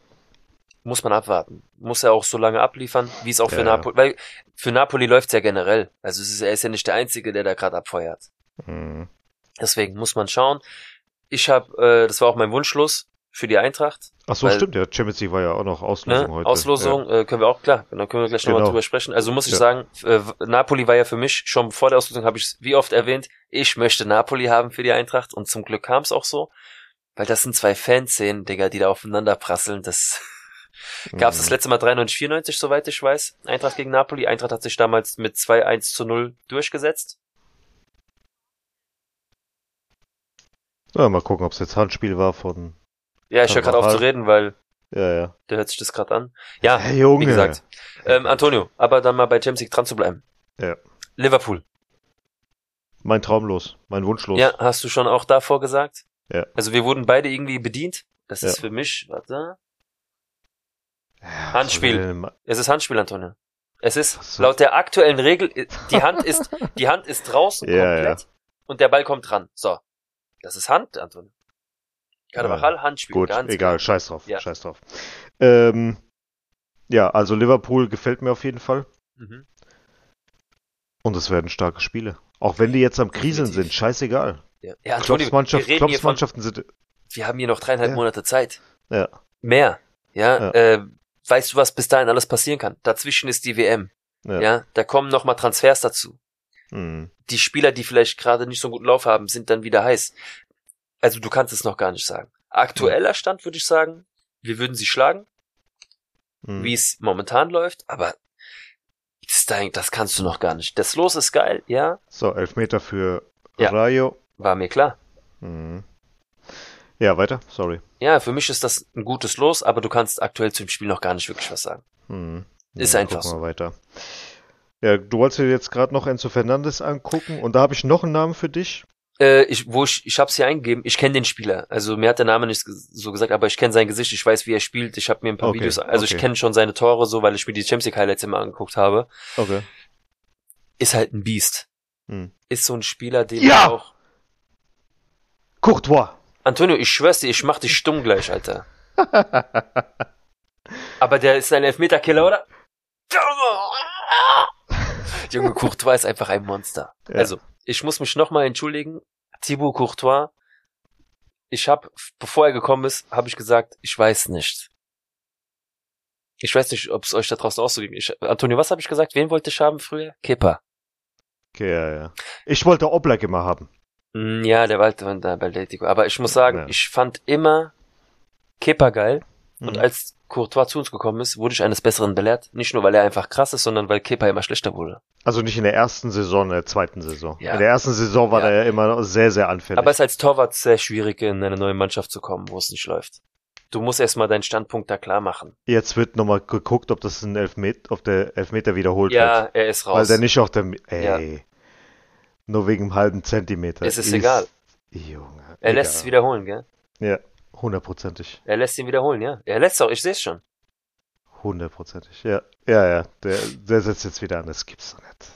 muss man abwarten. Muss er auch so lange abliefern, wie es auch für Ja. Napoli, weil für Napoli läuft's ja generell. Also es ist, er ist ja nicht der Einzige, der da gerade abfeuert. mh, Deswegen muss man schauen. Ich habe, äh, das war auch mein Wunschschluss für die Eintracht. Ach so, Weil- stimmt, ja. Champions League war ja auch noch Auslosung Ne? heute. Auslosung äh, können wir auch, klar, dann können wir gleich nochmal Genau. drüber sprechen. Also muss ich Ja. sagen, äh, Napoli war ja für mich, schon vor der Auslosung habe ich es wie oft erwähnt, ich möchte Napoli haben für die Eintracht und zum Glück kam es auch so, weil das sind zwei Fanszenen, Digga, die da aufeinander prasseln, das Ja. Gab es das letzte Mal 93, 94, soweit ich weiß, Eintracht gegen Napoli. Eintracht hat sich damals mit 2-1 zu 0 durchgesetzt. Ja, mal gucken, ob es jetzt Handspiel war von. Ja, ich höre gerade auf zu reden, weil Ja, ja. der hört sich das gerade an. Ja, Hey, Junge. wie gesagt. Ähm, Antonio, aber dann mal bei Champions League dran zu bleiben. Ja. Liverpool. Mein Traumlos, mein Wunschlos. Ja, hast du schon auch davor gesagt? Ja. Also wir wurden beide irgendwie bedient. Das ist Ja. für mich, warte. Ja, Handspiel. Es ist Handspiel, Antonio. Es ist so. laut der aktuellen Regel, die Hand ist, die Hand ist draußen Ja, komplett und der Ball kommt dran. So. Das ist Hand, Antonio. Carvajal, Handspiel. Gut, ganz egal, klar. scheiß drauf, Ja. scheiß drauf. Ähm, ja, also Liverpool gefällt mir auf jeden Fall. Mhm. Und es werden starke Spiele. Auch wenn die jetzt am Kriseln sind, scheißegal. Ja, ja Antonio, reden hier von, sind. wir haben hier noch dreieinhalb Ja. Monate Zeit. Ja, Mehr. Ja, Ja. Äh, weißt du, was bis dahin alles passieren kann? Dazwischen ist die WM. ja. Ja, da kommen nochmal Transfers dazu. Mhm. die Spieler, die vielleicht gerade nicht so einen guten Lauf haben, sind dann wieder heiß. Also du kannst es noch gar nicht sagen. Aktueller Stand würde ich sagen, wir würden sie schlagen, Mhm. wie es momentan läuft, aber das, das kannst du noch gar nicht. Das Los ist geil, ja, So, Elfmeter für Ja. Rayo. war mir klar. Mhm. Ja, weiter, sorry. Ja, für mich ist das ein gutes Los, aber du kannst aktuell zum Spiel noch gar nicht wirklich was sagen. Ist Ja, einfach gucken so. wir weiter. Ja, du wolltest dir jetzt gerade noch Enzo Fernandes angucken und da habe ich noch einen Namen für dich. Äh, ich, wo ich, ich hab's hier eingegeben, ich kenne den Spieler. Also mir hat der Name nicht so gesagt, aber ich kenne sein Gesicht, ich weiß, wie er spielt, ich habe mir ein paar Okay, Videos, also okay. ich kenne schon seine Tore so, weil ich mir die Champions League Highlights immer angeguckt habe. Okay. Ist halt ein Biest. Hm. Ist so ein Spieler, den Ja! auch. Courtois. Antonio, ich schwör's dir, ich mach dich stumm gleich, Alter. Aber der ist ein Elfmeterkiller, oder? Junge, Courtois ist einfach ein Monster. Ja. Also, ich muss mich nochmal entschuldigen. Thibaut Courtois, ich habe, bevor er gekommen ist, habe ich gesagt, ich weiß nicht. Ich weiß nicht, ob es euch da draußen auch so ging. Ich, Antonio, was habe ich gesagt? Wen wollte ich haben früher? Kipper. Okay, ja, ja. Ich wollte Oblak immer haben. Mm, Ja, der war halt da bei Atletico. Aber ich muss sagen, Ja. ich fand immer Kipper geil. Und Mhm. als Courtois zu uns gekommen ist, wurde ich eines Besseren belehrt. Nicht nur, weil er einfach krass ist, sondern weil Kipper immer schlechter wurde. Also nicht in der ersten Saison, in der zweiten Saison. Ja. In der ersten Saison war Ja. er ja immer noch sehr, sehr anfällig. Aber es ist als Torwart sehr schwierig, in eine neue Mannschaft zu kommen, wo es nicht läuft. Du musst erstmal deinen Standpunkt da klar machen. Jetzt wird nochmal geguckt, ob das ein Elfmeter, ob der Elfmeter wiederholt Ja, wird. er ist raus. Weil der nicht auch der, ey, Ja. Nur wegen einem halben Zentimeter. Es ist egal. Junge. er lässt es wiederholen, gell? Ja, hundertprozentig. Er lässt ihn wiederholen, ja. Er lässt auch, ich sehe es schon. Hundertprozentig. Ja, ja, ja. Der, der setzt jetzt wieder an. Das gibt's doch nicht.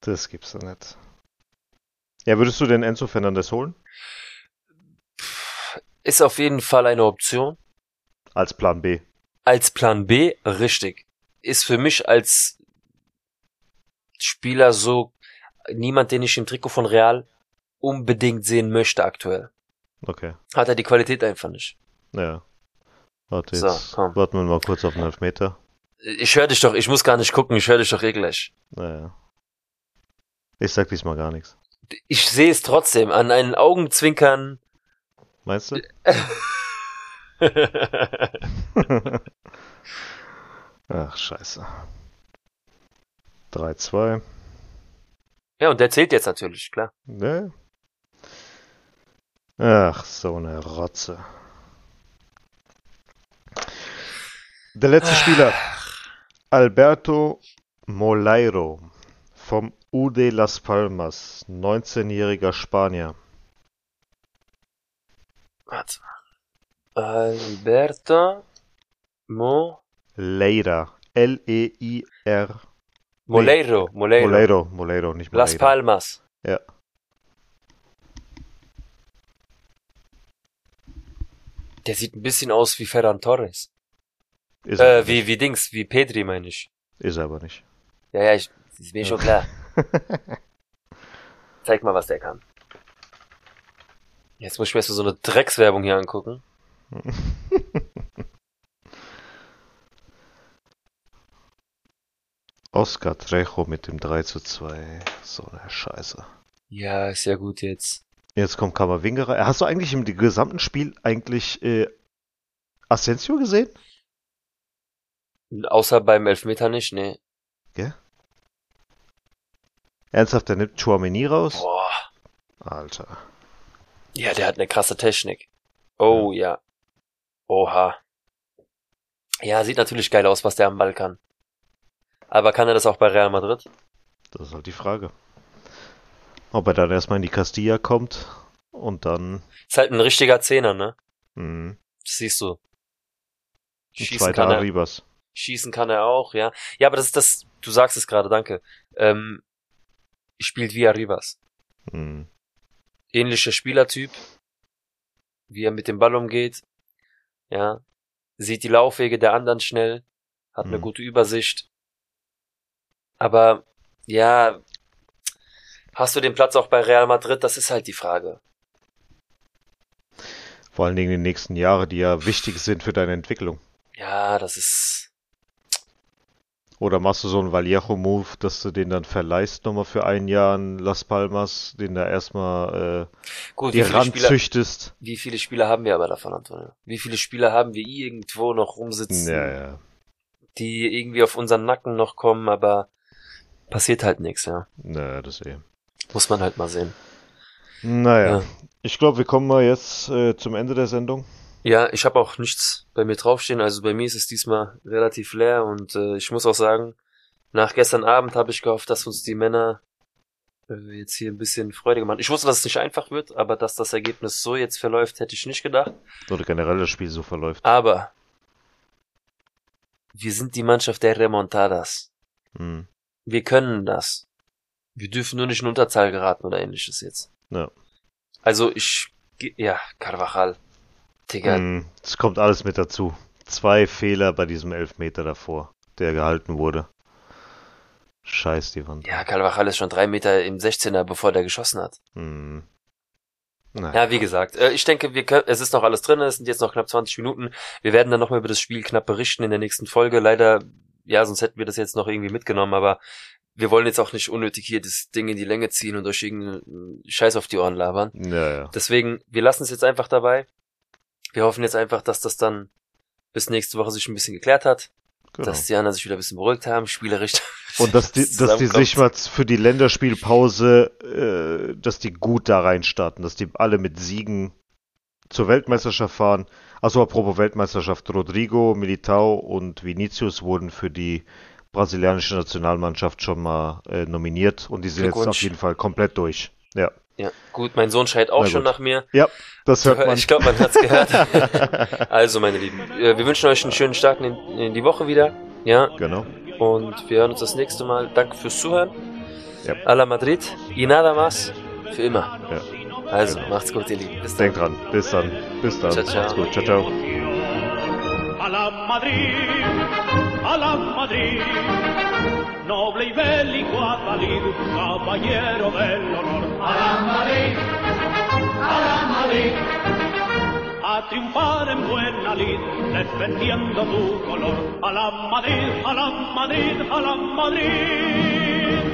Das gibt's doch nicht. Ja, würdest du den Enzo Fernandes holen? Ist auf jeden Fall eine Option. Als Plan B. Als Plan B, richtig. Ist für mich als Spieler so niemand, den ich im Trikot von Real unbedingt sehen möchte aktuell. Okay. Hat er die Qualität einfach nicht. Ja. Warte, So, jetzt komm. warten wir mal kurz auf den Elfmeter. Ich höre dich doch, ich muss gar nicht gucken, ich höre dich doch eh gleich. Naja. Ich sag diesmal gar nichts. Ich sehe es trotzdem an einen Augenzwinkern. Meinst du? Ach, scheiße. 3-2. Ja, und der zählt jetzt natürlich, klar. Ne? Ach, so eine Rotze. Der letzte Spieler. Alberto Moleiro vom UD Las Palmas, 19-jähriger Spanier. Warte. Alberto Mo Leira. L-E-I-R. Moleiro, Moleiro. Moleiro, Moleiro, nicht Las Moleiro. Palmas. Ja. Der sieht ein bisschen aus wie Ferran Torres. Ist, Äh, wie, wie Dings, wie Pedri, meine ich. ist er aber nicht. Ja, ja, ich, ist mir schon klar. Zeig mal, was der kann. Jetzt muss ich mir erst mal so eine Dreckswerbung hier angucken. Oscar Trejo mit dem 3 zu 2. So eine Scheiße. Ja, ist ja gut jetzt. Jetzt kommt Kammerwinger. Hast du eigentlich im gesamten Spiel eigentlich äh, Asensio gesehen? Außer beim Elfmeter nicht, nee. Gell? Ernsthaft, der nimmt Chouameni raus? Boah. Alter. Ja, der hat eine krasse Technik. Oh ja. Oha. Ja, sieht natürlich geil aus, was der am Ball kann. Aber kann er das auch bei Real Madrid? Das ist halt die Frage. Ob er dann erstmal in die Castilla kommt und dann. Ist halt ein richtiger Zehner, ne? Mh, Das siehst du. Schießen kann er, Arribas. schießen kann er auch, ja. Ja, aber das ist das, du sagst es gerade, danke. Ähm, spielt wie Arribas. Mh. Ähnlicher Spielertyp, wie er mit dem Ball umgeht. Ja. Sieht die Laufwege der anderen schnell, hat eine Mhm. gute Übersicht. Aber, ja, hast du den Platz auch bei Real Madrid? Das ist halt die Frage. Vor allen Dingen die nächsten Jahre, die ja wichtig sind für deine Entwicklung. Ja, das ist, Oder machst du so einen Vallejo-Move, dass du den dann verleihst nochmal für ein Jahr an Las Palmas, den da erstmal äh, gut, wie viele Spieler, ranzüchtest? wie viele Spieler haben wir aber davon, Antonio? Wie viele Spieler haben wir irgendwo noch rumsitzen? Ja, ja. die irgendwie auf unseren Nacken noch kommen, aber passiert halt nichts, ja. Naja, das eh. Muss man halt mal sehen. Naja, Ja. ich glaube, wir kommen mal jetzt äh, zum Ende der Sendung. Ja, ich habe auch nichts bei mir draufstehen, also bei mir ist es diesmal relativ leer und äh, ich muss auch sagen, nach gestern Abend habe ich gehofft, dass uns die Männer äh, jetzt hier ein bisschen Freude gemacht. Ich wusste, dass es nicht einfach wird, aber dass das Ergebnis so jetzt verläuft, hätte ich nicht gedacht. Oder generell das Spiel so verläuft. Aber wir sind die Mannschaft der Remontadas. Hm. Wir können das. Wir dürfen nur nicht in Unterzahl geraten oder ähnliches jetzt. Ja. Also ich, ja, Carvajal. Digga, Hm, Es kommt alles mit dazu. Zwei Fehler bei diesem Elfmeter davor, der gehalten wurde. Scheiß die Wand. ja, Carvajal ist schon drei Meter im 16er, bevor der geschossen hat. Hm. Naja. Ja, wie gesagt, äh, ich denke, wir können, es ist noch alles drin, es sind jetzt noch knapp 20 Minuten. Wir werden dann nochmal über das Spiel knapp berichten in der nächsten Folge. Leider, ja, sonst hätten wir das jetzt noch irgendwie mitgenommen, aber wir wollen jetzt auch nicht unnötig hier das Ding in die Länge ziehen und euch irgendeinen Scheiß auf die Ohren labern. Ja, ja. Deswegen, wir lassen es jetzt einfach dabei. Wir hoffen jetzt einfach, dass das dann bis nächste Woche sich ein bisschen geklärt hat, Genau. dass die anderen sich wieder ein bisschen beruhigt haben, spielerisch. Und dass die, dass die sich mal für die Länderspielpause, äh, dass die gut da reinstarten, dass die alle mit Siegen zur Weltmeisterschaft fahren. Also apropos Weltmeisterschaft, Rodrigo, Militao und Vinicius wurden für die brasilianische Nationalmannschaft schon mal äh, nominiert und die sind jetzt auf jeden Fall komplett durch. Ja, Ja, gut, mein Sohn schreit auch schon nach mir. ja das hört man. Ich glaube, man hat's gehört. also, meine Lieben, äh, wir wünschen euch einen schönen Start in, in die Woche wieder. Ja, genau. und wir hören uns das nächste Mal. Danke fürs Zuhören. Ja. A la Madrid y nada más. Für immer. Ja. Also, Genau. macht's gut, ihr Lieben. Bis dann. Denkt dran. Bis dann. Bis dann. Ciao, ciao. Macht's gut. Ciao, ciao. A la Madrid, a la Madrid, noble y bélico Adalid, caballero del honor. A la Madrid, a la Madrid, a triunfar en buena lid, defendiendo tu color. A la Madrid, a la Madrid, a la Madrid.